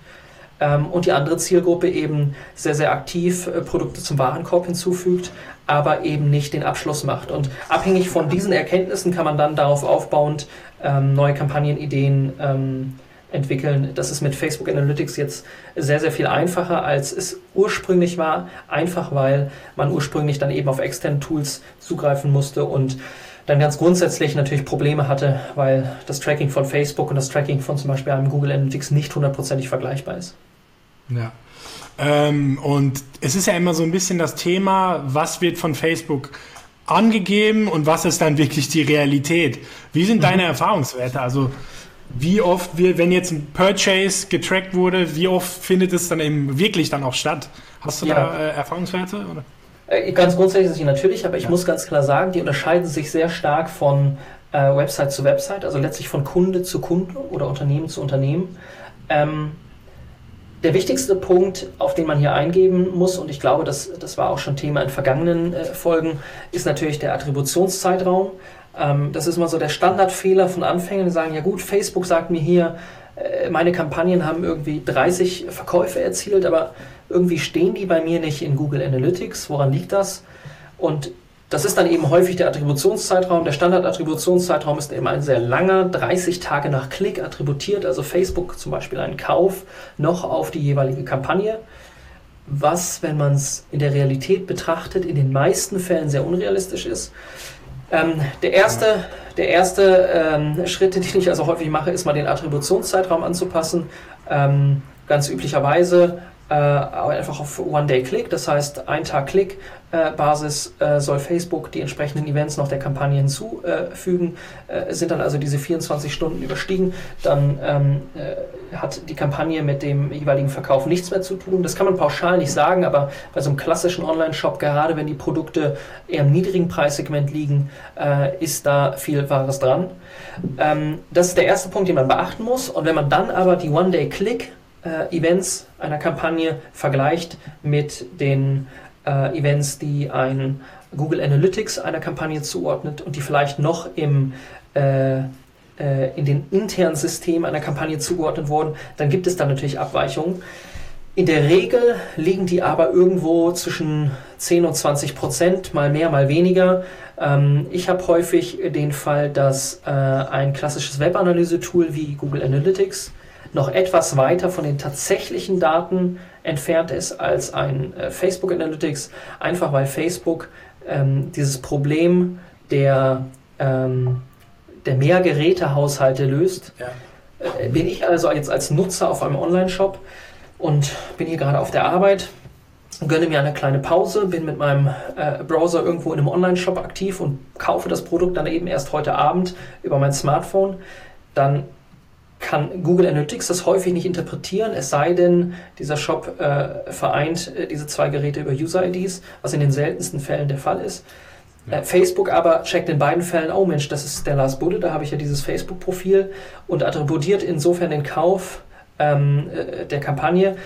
Ähm, und die andere Zielgruppe eben sehr, sehr aktiv äh, Produkte zum Warenkorb hinzufügt, aber eben nicht den Abschluss macht. Und abhängig von diesen Erkenntnissen kann man dann darauf aufbauend ähm, neue Kampagnenideen ähm, entwickeln. Das ist mit Facebook Analytics jetzt sehr, sehr viel einfacher, als es ursprünglich war. Einfach weil man ursprünglich dann eben auf externe Tools zugreifen musste und dann ganz grundsätzlich natürlich Probleme hatte, weil das Tracking von Facebook und das Tracking von zum Beispiel einem Google Analytics nicht hundertprozentig vergleichbar ist. Ja. Ähm, und es ist ja immer so ein bisschen das Thema, was wird von Facebook angegeben und was ist dann wirklich die Realität? Wie sind deine mhm. Erfahrungswerte? Also wie oft wir, wenn jetzt ein Purchase getrackt wurde, wie oft findet es dann eben wirklich dann auch statt? Hast du ja. da äh, Erfahrungswerte? Oder? Äh, ganz grundsätzlich natürlich, aber ich ja. muss ganz klar sagen, die unterscheiden sich sehr stark von äh, Website zu Website, also letztlich von Kunde zu Kunde oder Unternehmen zu Unternehmen. Ähm, der wichtigste Punkt, auf den man hier eingeben muss, und ich glaube, das, das war auch schon Thema in vergangenen äh, Folgen, ist natürlich der Attributionszeitraum. Ähm, das ist mal so der Standardfehler von Anfängern, die sagen, ja gut, Facebook sagt mir hier, äh, meine Kampagnen haben irgendwie 30 Verkäufe erzielt, aber irgendwie stehen die bei mir nicht in Google Analytics. Woran liegt das? Und das ist dann eben häufig der Attributionszeitraum. Der Standardattributionszeitraum ist eben ein sehr langer, 30 Tage nach Klick attributiert, also Facebook zum Beispiel einen Kauf noch auf die jeweilige Kampagne. Was, wenn man es in der Realität betrachtet, in den meisten Fällen sehr unrealistisch ist. Ähm, der erste, der erste ähm, Schritt, den ich also häufig mache, ist mal den Attributionszeitraum anzupassen. Ähm, ganz üblicherweise äh, einfach auf One-Day-Click, das heißt ein Tag Klick äh, Basis äh, soll Facebook die entsprechenden Events noch der Kampagne hinzufügen. Äh, sind dann also diese 24 Stunden überstiegen, dann ähm, äh, hat die Kampagne mit dem jeweiligen Verkauf nichts mehr zu tun. Das kann man pauschal nicht sagen, aber bei so einem klassischen Online-Shop, gerade wenn die Produkte eher im niedrigen Preissegment liegen, äh, ist da viel Wahres dran. Ähm, das ist der erste Punkt, den man beachten muss. Und wenn man dann aber die One-Day-Click äh, Events einer Kampagne vergleicht mit den äh, Events, die ein Google Analytics einer Kampagne zuordnet und die vielleicht noch im äh, äh, in den internen Systemen einer Kampagne zugeordnet wurden, dann gibt es da natürlich Abweichungen. In der Regel liegen die aber irgendwo zwischen 10 und 20 Prozent, mal mehr, mal weniger. Ähm, ich habe häufig den Fall, dass äh, ein klassisches Webanalyse-Tool wie Google Analytics noch etwas weiter von den tatsächlichen Daten entfernt ist als ein äh, Facebook Analytics, einfach weil Facebook ähm, dieses Problem der, ähm, der Mehrgerätehaushalte löst. Ja. Äh, bin ich also jetzt als Nutzer auf einem Online-Shop und bin hier gerade auf der Arbeit, gönne mir eine kleine Pause, bin mit meinem äh, Browser irgendwo in einem Online-Shop aktiv und kaufe das Produkt dann eben erst heute Abend über mein Smartphone, dann kann Google Analytics das häufig nicht interpretieren, es sei denn, dieser Shop äh, vereint äh, diese zwei Geräte über User-IDs, was in den seltensten Fällen der Fall ist. Ja. Äh, Facebook aber checkt in beiden Fällen, oh Mensch, das ist der Lars Budde, da habe ich ja dieses Facebook-Profil und attributiert insofern den Kauf ähm, äh, der Kampagne.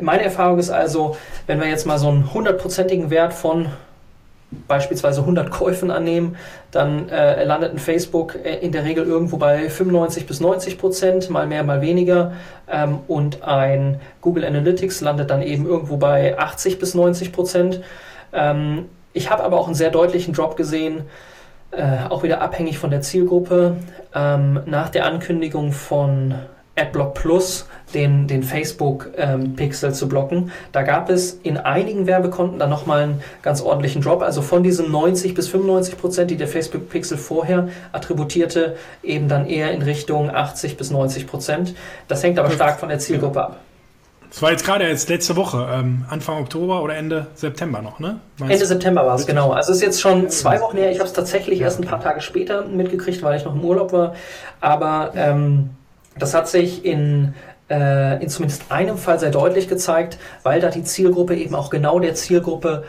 Meine Erfahrung ist also, wenn wir jetzt mal so einen hundertprozentigen Wert von beispielsweise 100 Käufen annehmen, dann äh, landet ein Facebook äh, in der Regel irgendwo bei 95 bis 90 Prozent, mal mehr, mal weniger. Ähm, und ein Google Analytics landet dann eben irgendwo bei 80 bis 90 Prozent. Ähm, ich habe aber auch einen sehr deutlichen Drop gesehen, äh, auch wieder abhängig von der Zielgruppe. Ähm, nach der Ankündigung von AdBlock Plus den, den Facebook-Pixel ähm, zu blocken. Da gab es in einigen Werbekonten dann nochmal einen ganz ordentlichen Drop. Also von diesen 90 bis 95 Prozent, die der Facebook-Pixel vorher attributierte, eben dann eher in Richtung 80 bis 90 Prozent. Das hängt aber stark von der Zielgruppe ab. Das war jetzt gerade jetzt letzte Woche, ähm, Anfang Oktober oder Ende September noch, ne? Meinst Ende September war es, genau. Also es ist jetzt schon zwei Wochen her. Ich habe es tatsächlich erst ein paar Tage später mitgekriegt, weil ich noch im Urlaub war. Aber ähm, das hat sich in, äh, in zumindest einem Fall sehr deutlich gezeigt, weil da die Zielgruppe eben auch genau der Zielgruppe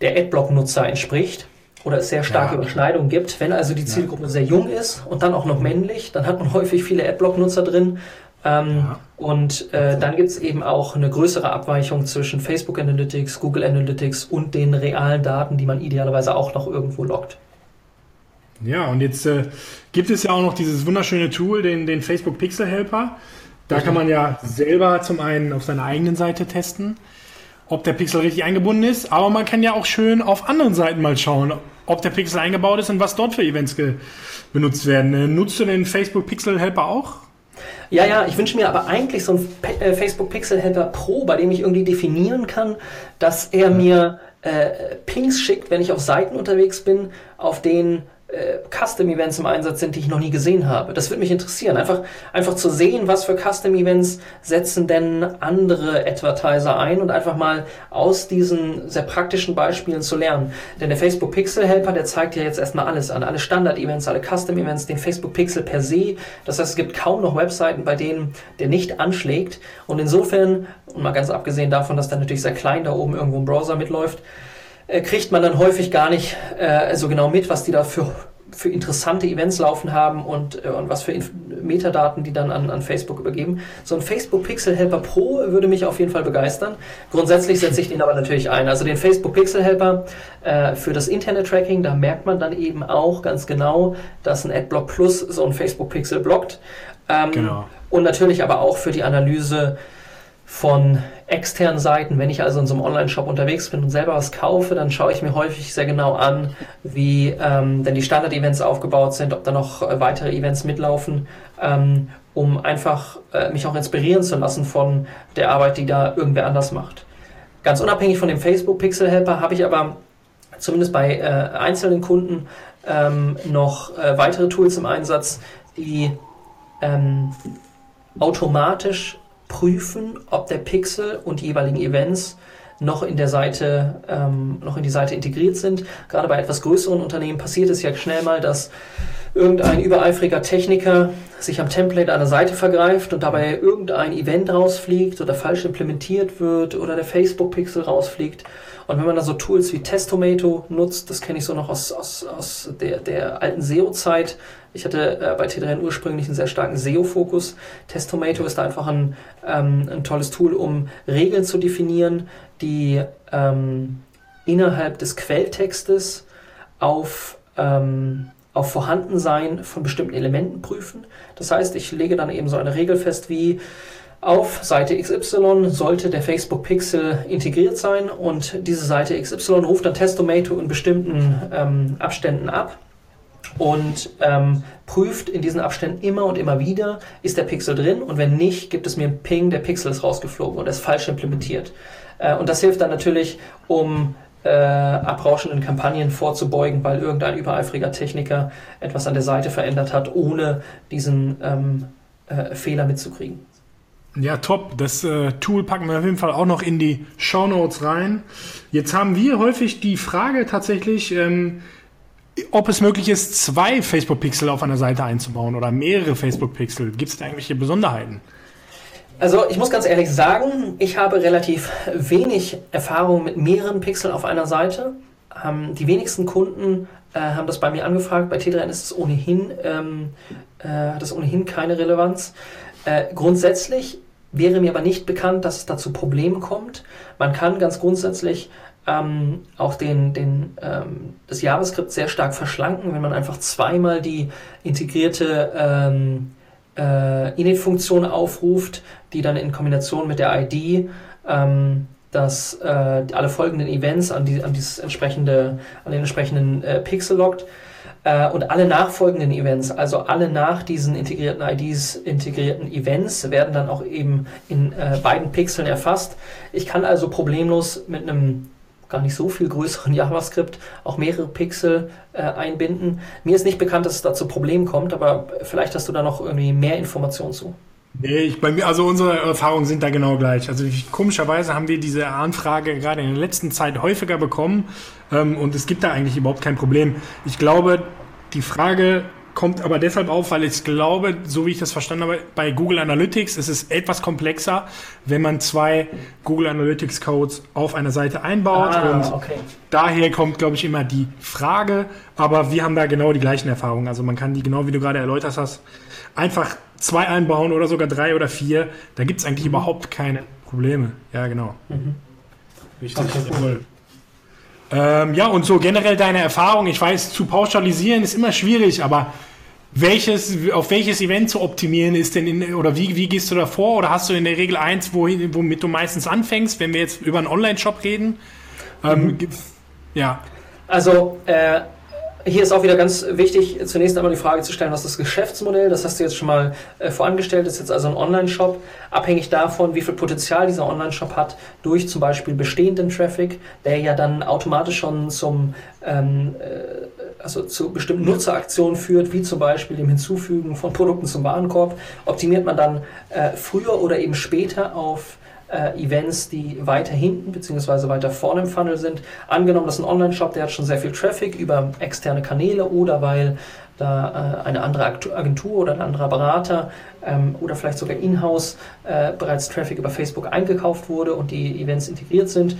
der Adblock-Nutzer entspricht oder es sehr starke ja. Überschneidungen gibt. Wenn also die Zielgruppe ja. sehr jung ist und dann auch noch männlich, dann hat man *laughs* häufig viele Adblock-Nutzer drin. Ähm, ja. Und äh, dann gibt es eben auch eine größere Abweichung zwischen Facebook Analytics, Google Analytics und den realen Daten, die man idealerweise auch noch irgendwo loggt. Ja, und jetzt äh, gibt es ja auch noch dieses wunderschöne Tool, den, den Facebook Pixel Helper. Da kann man ja selber zum einen auf seiner eigenen Seite testen, ob der Pixel richtig eingebunden ist, aber man kann ja auch schön auf anderen Seiten mal schauen, ob der Pixel eingebaut ist und was dort für Events benutzt werden. Äh, nutzt du den Facebook Pixel Helper auch? Ja, ja, ich wünsche mir aber eigentlich so einen äh, Facebook Pixel Helper Pro, bei dem ich irgendwie definieren kann, dass er mir äh, Pings schickt, wenn ich auf Seiten unterwegs bin, auf denen äh, Custom-Events im Einsatz sind, die ich noch nie gesehen habe. Das würde mich interessieren. Einfach, einfach zu sehen, was für Custom-Events setzen denn andere Advertiser ein und einfach mal aus diesen sehr praktischen Beispielen zu lernen. Denn der Facebook Pixel Helper, der zeigt ja jetzt erstmal alles an. Alle Standard-Events, alle Custom-Events, den Facebook Pixel per se. Das heißt, es gibt kaum noch Webseiten, bei denen der nicht anschlägt. Und insofern, und mal ganz abgesehen davon, dass der natürlich sehr klein da oben irgendwo im Browser mitläuft, äh, kriegt man dann häufig gar nicht äh, so genau mit, was die da für, für interessante Events laufen haben und, äh, und was für Inf Metadaten die dann an, an Facebook übergeben. So ein Facebook Pixel Helper Pro würde mich auf jeden Fall begeistern. Grundsätzlich setze ich den aber natürlich ein. Also den Facebook Pixel Helper äh, für das Internet Tracking, da merkt man dann eben auch ganz genau, dass ein Adblock Plus so ein Facebook Pixel blockt. Ähm, genau. Und natürlich aber auch für die Analyse von externen Seiten. Wenn ich also in so einem Online-Shop unterwegs bin und selber was kaufe, dann schaue ich mir häufig sehr genau an, wie ähm, denn die Standard-Events aufgebaut sind, ob da noch äh, weitere Events mitlaufen, ähm, um einfach äh, mich auch inspirieren zu lassen von der Arbeit, die da irgendwer anders macht. Ganz unabhängig von dem Facebook Pixel Helper habe ich aber zumindest bei äh, einzelnen Kunden ähm, noch äh, weitere Tools im Einsatz, die ähm, automatisch prüfen, ob der Pixel und die jeweiligen Events noch in der Seite, ähm, noch in die Seite integriert sind. Gerade bei etwas größeren Unternehmen passiert es ja schnell mal, dass irgendein übereifriger Techniker sich am Template einer Seite vergreift und dabei irgendein Event rausfliegt oder falsch implementiert wird oder der Facebook-Pixel rausfliegt. Und wenn man da so Tools wie Testomato nutzt, das kenne ich so noch aus, aus, aus der, der alten SEO-Zeit, ich hatte äh, bei T3N ursprünglich einen sehr starken SEO-Fokus. Testomato ist da einfach ein, ähm, ein tolles Tool, um Regeln zu definieren, die ähm, innerhalb des Quelltextes auf, ähm, auf Vorhandensein von bestimmten Elementen prüfen. Das heißt, ich lege dann eben so eine Regel fest wie auf Seite XY sollte der Facebook Pixel integriert sein und diese Seite XY ruft dann Testomato in bestimmten ähm, Abständen ab und ähm, prüft in diesen Abständen immer und immer wieder, ist der Pixel drin und wenn nicht, gibt es mir einen Ping, der Pixel ist rausgeflogen und ist falsch implementiert. Äh, und das hilft dann natürlich, um äh, abrauschenden Kampagnen vorzubeugen, weil irgendein übereifriger Techniker etwas an der Seite verändert hat, ohne diesen ähm, äh, Fehler mitzukriegen. Ja, top. Das äh, Tool packen wir auf jeden Fall auch noch in die Show Notes rein. Jetzt haben wir häufig die Frage tatsächlich, ähm, ob es möglich ist, zwei Facebook-Pixel auf einer Seite einzubauen oder mehrere Facebook-Pixel. Gibt es da irgendwelche Besonderheiten? Also ich muss ganz ehrlich sagen, ich habe relativ wenig Erfahrung mit mehreren Pixeln auf einer Seite. Ähm, die wenigsten Kunden äh, haben das bei mir angefragt. Bei T3N ist es ohnehin, ähm, äh, hat es ohnehin keine Relevanz. Äh, grundsätzlich wäre mir aber nicht bekannt, dass es da zu Problemen kommt. Man kann ganz grundsätzlich ähm, auch den, den, ähm, das JavaScript sehr stark verschlanken, wenn man einfach zweimal die integrierte ähm, äh, Init-Funktion aufruft, die dann in Kombination mit der ID ähm, dass äh, alle folgenden Events an, die, an, dieses entsprechende, an den entsprechenden äh, Pixel lockt äh, und alle nachfolgenden Events, also alle nach diesen integrierten IDs integrierten Events, werden dann auch eben in äh, beiden Pixeln erfasst. Ich kann also problemlos mit einem gar nicht so viel größeren JavaScript auch mehrere Pixel äh, einbinden. Mir ist nicht bekannt, dass es da zu Problemen kommt, aber vielleicht hast du da noch irgendwie mehr Informationen zu. Nee, ich, bei mir, also unsere Erfahrungen sind da genau gleich. Also ich, komischerweise haben wir diese Anfrage gerade in der letzten Zeit häufiger bekommen ähm, und es gibt da eigentlich überhaupt kein Problem. Ich glaube, die Frage kommt aber deshalb auf, weil ich glaube, so wie ich das verstanden habe, bei Google Analytics ist es etwas komplexer, wenn man zwei Google Analytics Codes auf einer Seite einbaut. Ah, und okay. daher kommt, glaube ich, immer die Frage. Aber wir haben da genau die gleichen Erfahrungen. Also man kann die, genau wie du gerade erläutert hast, einfach zwei einbauen oder sogar drei oder vier. Da gibt es eigentlich mhm. überhaupt keine Probleme. Ja, genau. Mhm. Richtig, okay, cool. Ähm, ja, und so generell deine Erfahrung. Ich weiß, zu pauschalisieren ist immer schwierig, aber welches, auf welches Event zu optimieren ist denn in, oder wie, wie gehst du da vor? Oder hast du in der Regel eins, wohin, womit du meistens anfängst, wenn wir jetzt über einen Online-Shop reden? Ähm, mhm. Ja. Also, äh, hier ist auch wieder ganz wichtig, zunächst einmal die Frage zu stellen, was ist das Geschäftsmodell? Das hast du jetzt schon mal äh, vorangestellt, das ist jetzt also ein Online-Shop. Abhängig davon, wie viel Potenzial dieser Online-Shop hat, durch zum Beispiel bestehenden Traffic, der ja dann automatisch schon zum, ähm, äh, also zu bestimmten Nutzeraktionen führt, wie zum Beispiel dem Hinzufügen von Produkten zum Warenkorb, optimiert man dann äh, früher oder eben später auf äh, Events, die weiter hinten bzw. weiter vorne im Funnel sind. Angenommen, das ist ein Online-Shop, der hat schon sehr viel Traffic über externe Kanäle oder weil da äh, eine andere Agentur oder ein anderer Berater ähm, oder vielleicht sogar in-house äh, bereits Traffic über Facebook eingekauft wurde und die Events integriert sind.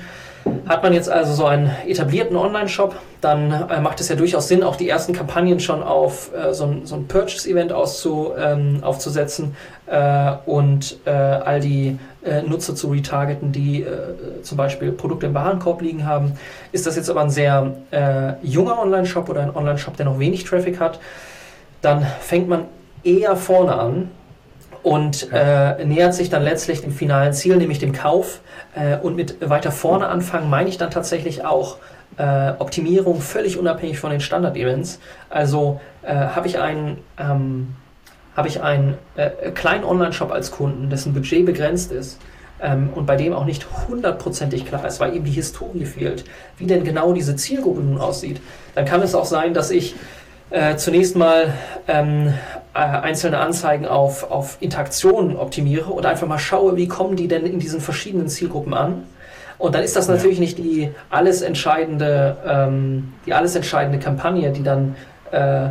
Hat man jetzt also so einen etablierten Online-Shop, dann äh, macht es ja durchaus Sinn, auch die ersten Kampagnen schon auf äh, so ein, so ein Purchase-Event ähm, aufzusetzen äh, und äh, all die äh, Nutzer zu retargeten, die äh, zum Beispiel Produkte im Warenkorb liegen haben. Ist das jetzt aber ein sehr junger Online-Shop oder ein Online-Shop, der noch wenig Traffic hat, dann fängt man eher vorne an und äh, nähert sich dann letztlich dem finalen Ziel, nämlich dem Kauf. Äh, und mit weiter vorne anfangen meine ich dann tatsächlich auch äh, Optimierung völlig unabhängig von den Standard-Events. Also äh, habe ich einen, ähm, hab ich einen äh, kleinen Online-Shop als Kunden, dessen Budget begrenzt ist, ähm, und bei dem auch nicht hundertprozentig klar ist, weil eben die Historie fehlt, wie denn genau diese Zielgruppe nun aussieht, dann kann es auch sein, dass ich äh, zunächst mal ähm, äh, einzelne Anzeigen auf, auf Interaktionen optimiere und einfach mal schaue, wie kommen die denn in diesen verschiedenen Zielgruppen an. Und dann ist das natürlich ja. nicht die alles entscheidende, ähm, die alles entscheidende Kampagne, die dann äh,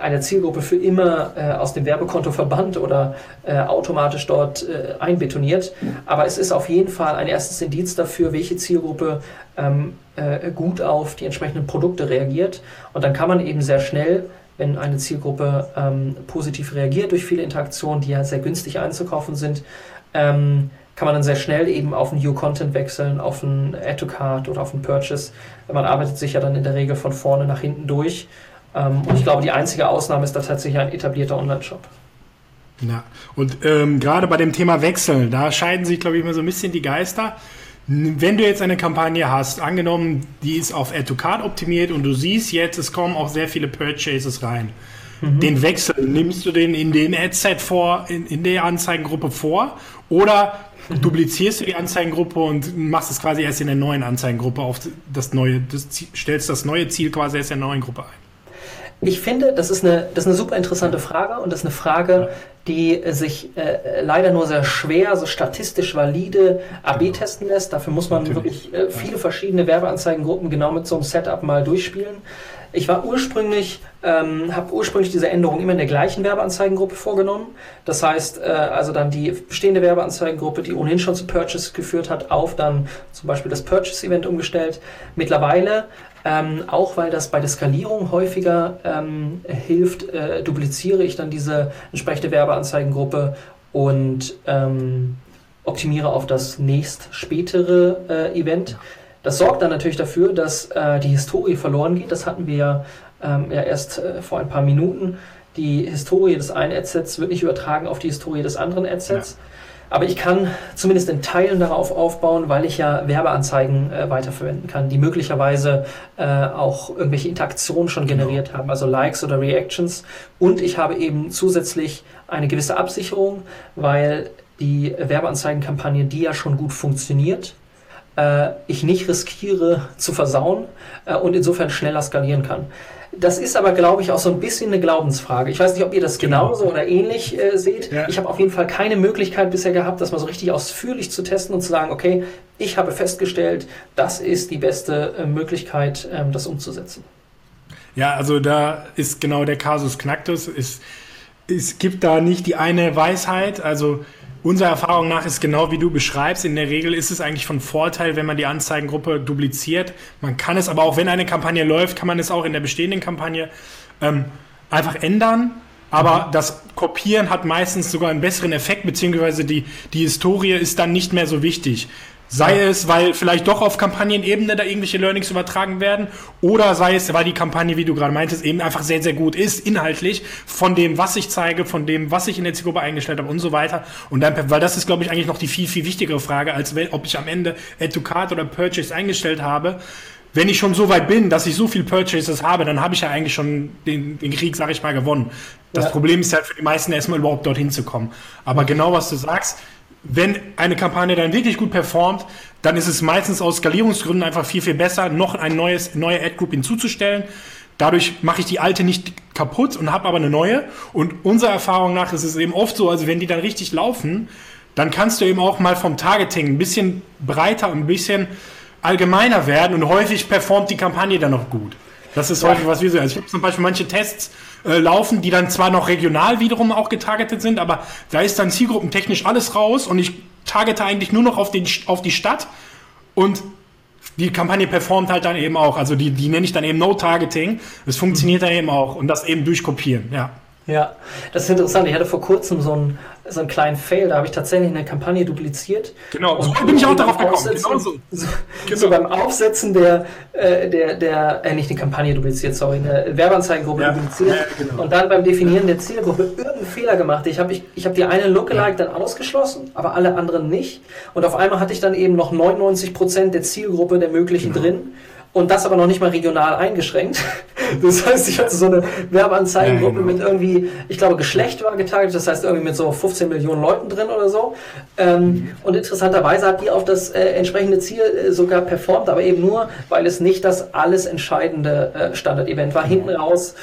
eine Zielgruppe für immer äh, aus dem Werbekonto verbannt oder äh, automatisch dort äh, einbetoniert. Aber es ist auf jeden Fall ein erstes Indiz dafür, welche Zielgruppe ähm, äh, gut auf die entsprechenden Produkte reagiert. Und dann kann man eben sehr schnell wenn eine Zielgruppe ähm, positiv reagiert durch viele Interaktionen, die ja sehr günstig einzukaufen sind, ähm, kann man dann sehr schnell eben auf ein New Content wechseln, auf ein Add to Card oder auf ein Purchase. Man arbeitet sich ja dann in der Regel von vorne nach hinten durch und ich glaube, die einzige Ausnahme ist da tatsächlich ein etablierter Online-Shop. Ja, und ähm, gerade bei dem Thema Wechsel, da scheiden sich, glaube ich, immer so ein bisschen die Geister. Wenn du jetzt eine Kampagne hast, angenommen, die ist auf Add to Card optimiert und du siehst jetzt, es kommen auch sehr viele Purchases rein. Mhm. Den Wechsel, nimmst du den in dem Ad-Set vor, in, in der Anzeigengruppe vor oder mhm. duplizierst du die Anzeigengruppe und machst es quasi erst in der neuen Anzeigengruppe auf das neue, das, stellst das neue Ziel quasi erst in der neuen Gruppe ein? Ich finde, das ist, eine, das ist eine super interessante Frage und das ist eine Frage, die sich äh, leider nur sehr schwer, so statistisch valide AB genau. testen lässt. Dafür muss man Natürlich. wirklich äh, viele verschiedene Werbeanzeigengruppen genau mit so einem Setup mal durchspielen. Ich war ursprünglich, ähm, habe ursprünglich diese Änderung immer in der gleichen Werbeanzeigengruppe vorgenommen. Das heißt, äh, also dann die bestehende Werbeanzeigengruppe, die ohnehin schon zu Purchase geführt hat, auf dann zum Beispiel das Purchase-Event umgestellt. Mittlerweile ähm, auch weil das bei der Skalierung häufiger ähm, hilft, äh, dupliziere ich dann diese entsprechende Werbeanzeigengruppe und ähm, optimiere auf das nächst spätere äh, Event. Das sorgt dann natürlich dafür, dass äh, die Historie verloren geht. Das hatten wir ja, ähm, ja erst äh, vor ein paar Minuten. Die Historie des einen Adsets wird nicht übertragen auf die Historie des anderen Adsets. Ja. Aber ich kann zumindest in Teilen darauf aufbauen, weil ich ja Werbeanzeigen äh, weiterverwenden kann, die möglicherweise äh, auch irgendwelche Interaktionen schon genau. generiert haben, also Likes oder Reactions. Und ich habe eben zusätzlich eine gewisse Absicherung, weil die Werbeanzeigenkampagne, die ja schon gut funktioniert, äh, ich nicht riskiere zu versauen äh, und insofern schneller skalieren kann. Das ist aber, glaube ich, auch so ein bisschen eine Glaubensfrage. Ich weiß nicht, ob ihr das genau. genauso oder ähnlich äh, seht. Ja. Ich habe auf jeden Fall keine Möglichkeit bisher gehabt, das mal so richtig ausführlich zu testen und zu sagen, okay, ich habe festgestellt, das ist die beste äh, Möglichkeit, ähm, das umzusetzen. Ja, also da ist genau der Kasus Knacktus. Es, es gibt da nicht die eine Weisheit. Also Unserer Erfahrung nach ist genau wie du beschreibst. In der Regel ist es eigentlich von Vorteil, wenn man die Anzeigengruppe dupliziert. Man kann es aber auch, wenn eine Kampagne läuft, kann man es auch in der bestehenden Kampagne ähm, einfach ändern. Aber das Kopieren hat meistens sogar einen besseren Effekt, beziehungsweise die, die Historie ist dann nicht mehr so wichtig. Sei es, weil vielleicht doch auf Kampagnenebene da irgendwelche Learnings übertragen werden, oder sei es, weil die Kampagne, wie du gerade meintest, eben einfach sehr, sehr gut ist, inhaltlich, von dem, was ich zeige, von dem, was ich in der Zielgruppe eingestellt habe und so weiter. Und dann, weil das ist, glaube ich, eigentlich noch die viel, viel wichtigere Frage, als ob ich am Ende Add to Card oder Purchase eingestellt habe. Wenn ich schon so weit bin, dass ich so viel Purchases habe, dann habe ich ja eigentlich schon den, den Krieg, sage ich mal, gewonnen. Das ja. Problem ist halt für die meisten erstmal überhaupt dorthin zu kommen. Aber genau was du sagst, wenn eine Kampagne dann wirklich gut performt, dann ist es meistens aus Skalierungsgründen einfach viel, viel besser, noch ein neues, neue Ad-Group hinzuzustellen. Dadurch mache ich die alte nicht kaputt und habe aber eine neue. Und unserer Erfahrung nach ist es eben oft so, also wenn die dann richtig laufen, dann kannst du eben auch mal vom Targeting ein bisschen breiter und ein bisschen allgemeiner werden und häufig performt die Kampagne dann noch gut. Das ist häufig was wir sehen. Also ich habe zum Beispiel manche Tests, äh, laufen, die dann zwar noch regional wiederum auch getargetet sind, aber da ist dann zielgruppentechnisch alles raus und ich targete eigentlich nur noch auf, den, auf die Stadt und die Kampagne performt halt dann eben auch. Also die, die nenne ich dann eben No-Targeting. Es funktioniert dann eben auch und das eben durch Kopieren, ja. Ja, das ist interessant. Ich hatte vor kurzem so einen, so einen kleinen Fail, da habe ich tatsächlich eine Kampagne dupliziert. Genau, so bin ich auch darauf gekommen. Genau so. So, genau. so beim Aufsetzen der, äh, der, der äh, nicht eine Kampagne dupliziert, sorry, eine Werbeanzeigengruppe ja. dupliziert ja, genau. und dann beim Definieren der Zielgruppe irgendeinen Fehler gemacht. Ich habe ich, ich hab die eine Lookalike ja. dann ausgeschlossen, aber alle anderen nicht. Und auf einmal hatte ich dann eben noch 99% der Zielgruppe der möglichen genau. drin und das aber noch nicht mal regional eingeschränkt. Das heißt, ich hatte so eine Werbeanzeigengruppe ja, genau. mit irgendwie, ich glaube, Geschlecht war getargetet, das heißt irgendwie mit so 15 Millionen Leuten drin oder so. Ähm, mhm. Und interessanterweise hat die auf das äh, entsprechende Ziel äh, sogar performt, aber eben nur, weil es nicht das alles entscheidende äh, Standard-Event war. Hinten raus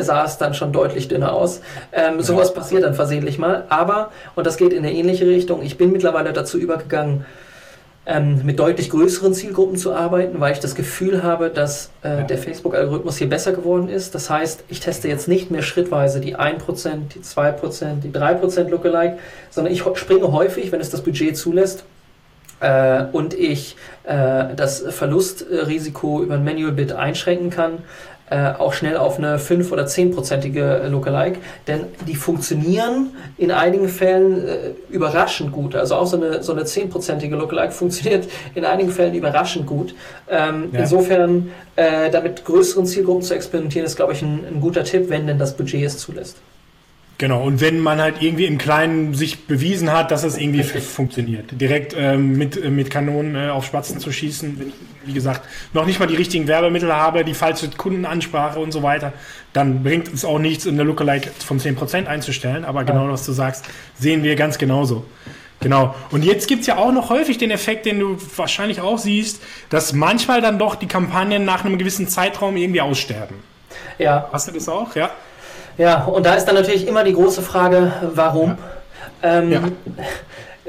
sah es dann schon deutlich dünner aus. Ähm, sowas passiert dann versehentlich mal. Aber, und das geht in eine ähnliche Richtung, ich bin mittlerweile dazu übergegangen, ähm, mit deutlich größeren Zielgruppen zu arbeiten, weil ich das Gefühl habe, dass äh, der Facebook-Algorithmus hier besser geworden ist. Das heißt, ich teste jetzt nicht mehr schrittweise die 1%, die 2%, die 3% Lookalike, sondern ich springe häufig, wenn es das Budget zulässt, äh, und ich äh, das Verlustrisiko über ein Manual Bid einschränken kann, äh, auch schnell auf eine 5- oder 10-prozentige Lookalike, denn die funktionieren in einigen Fällen äh, überraschend gut. Also auch so eine, so eine 10-prozentige Lookalike funktioniert in einigen Fällen überraschend gut. Ähm, ja. Insofern, äh, damit größeren Zielgruppen zu experimentieren, ist, glaube ich, ein, ein guter Tipp, wenn denn das Budget es zulässt. Genau, und wenn man halt irgendwie im Kleinen sich bewiesen hat, dass es irgendwie funktioniert, direkt ähm, mit, äh, mit Kanonen äh, auf Spatzen zu schießen, wenn ich, wie gesagt, noch nicht mal die richtigen Werbemittel habe, die falsche Kundenansprache und so weiter, dann bringt es auch nichts, eine Lookalike von 10% einzustellen, aber genau, was du sagst, sehen wir ganz genauso. Genau. Und jetzt gibt's ja auch noch häufig den Effekt, den du wahrscheinlich auch siehst, dass manchmal dann doch die Kampagnen nach einem gewissen Zeitraum irgendwie aussterben. Ja. Hast du das auch? Ja. Ja, und da ist dann natürlich immer die große Frage, warum? Ja. Ähm, ja. *laughs*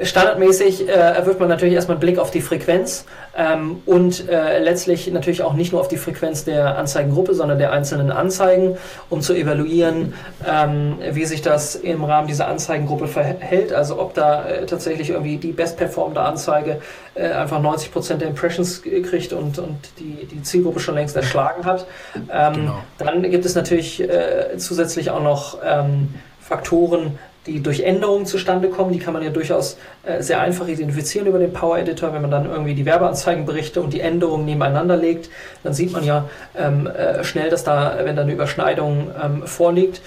Standardmäßig äh, wirft man natürlich erstmal einen Blick auf die Frequenz ähm, und äh, letztlich natürlich auch nicht nur auf die Frequenz der Anzeigengruppe, sondern der einzelnen Anzeigen, um zu evaluieren, ähm, wie sich das im Rahmen dieser Anzeigengruppe verhält. Also ob da äh, tatsächlich irgendwie die bestperformende Anzeige äh, einfach 90% der Impressions kriegt und, und die, die Zielgruppe schon längst erschlagen hat. Ähm, genau. Dann gibt es natürlich äh, zusätzlich auch noch ähm, Faktoren, die durch Änderungen zustande kommen. Die kann man ja durchaus äh, sehr einfach identifizieren über den Power Editor. Wenn man dann irgendwie die Werbeanzeigenberichte und die Änderungen nebeneinander legt, dann sieht man ja ähm, äh, schnell, dass da, wenn da eine Überschneidung ähm, vorliegt,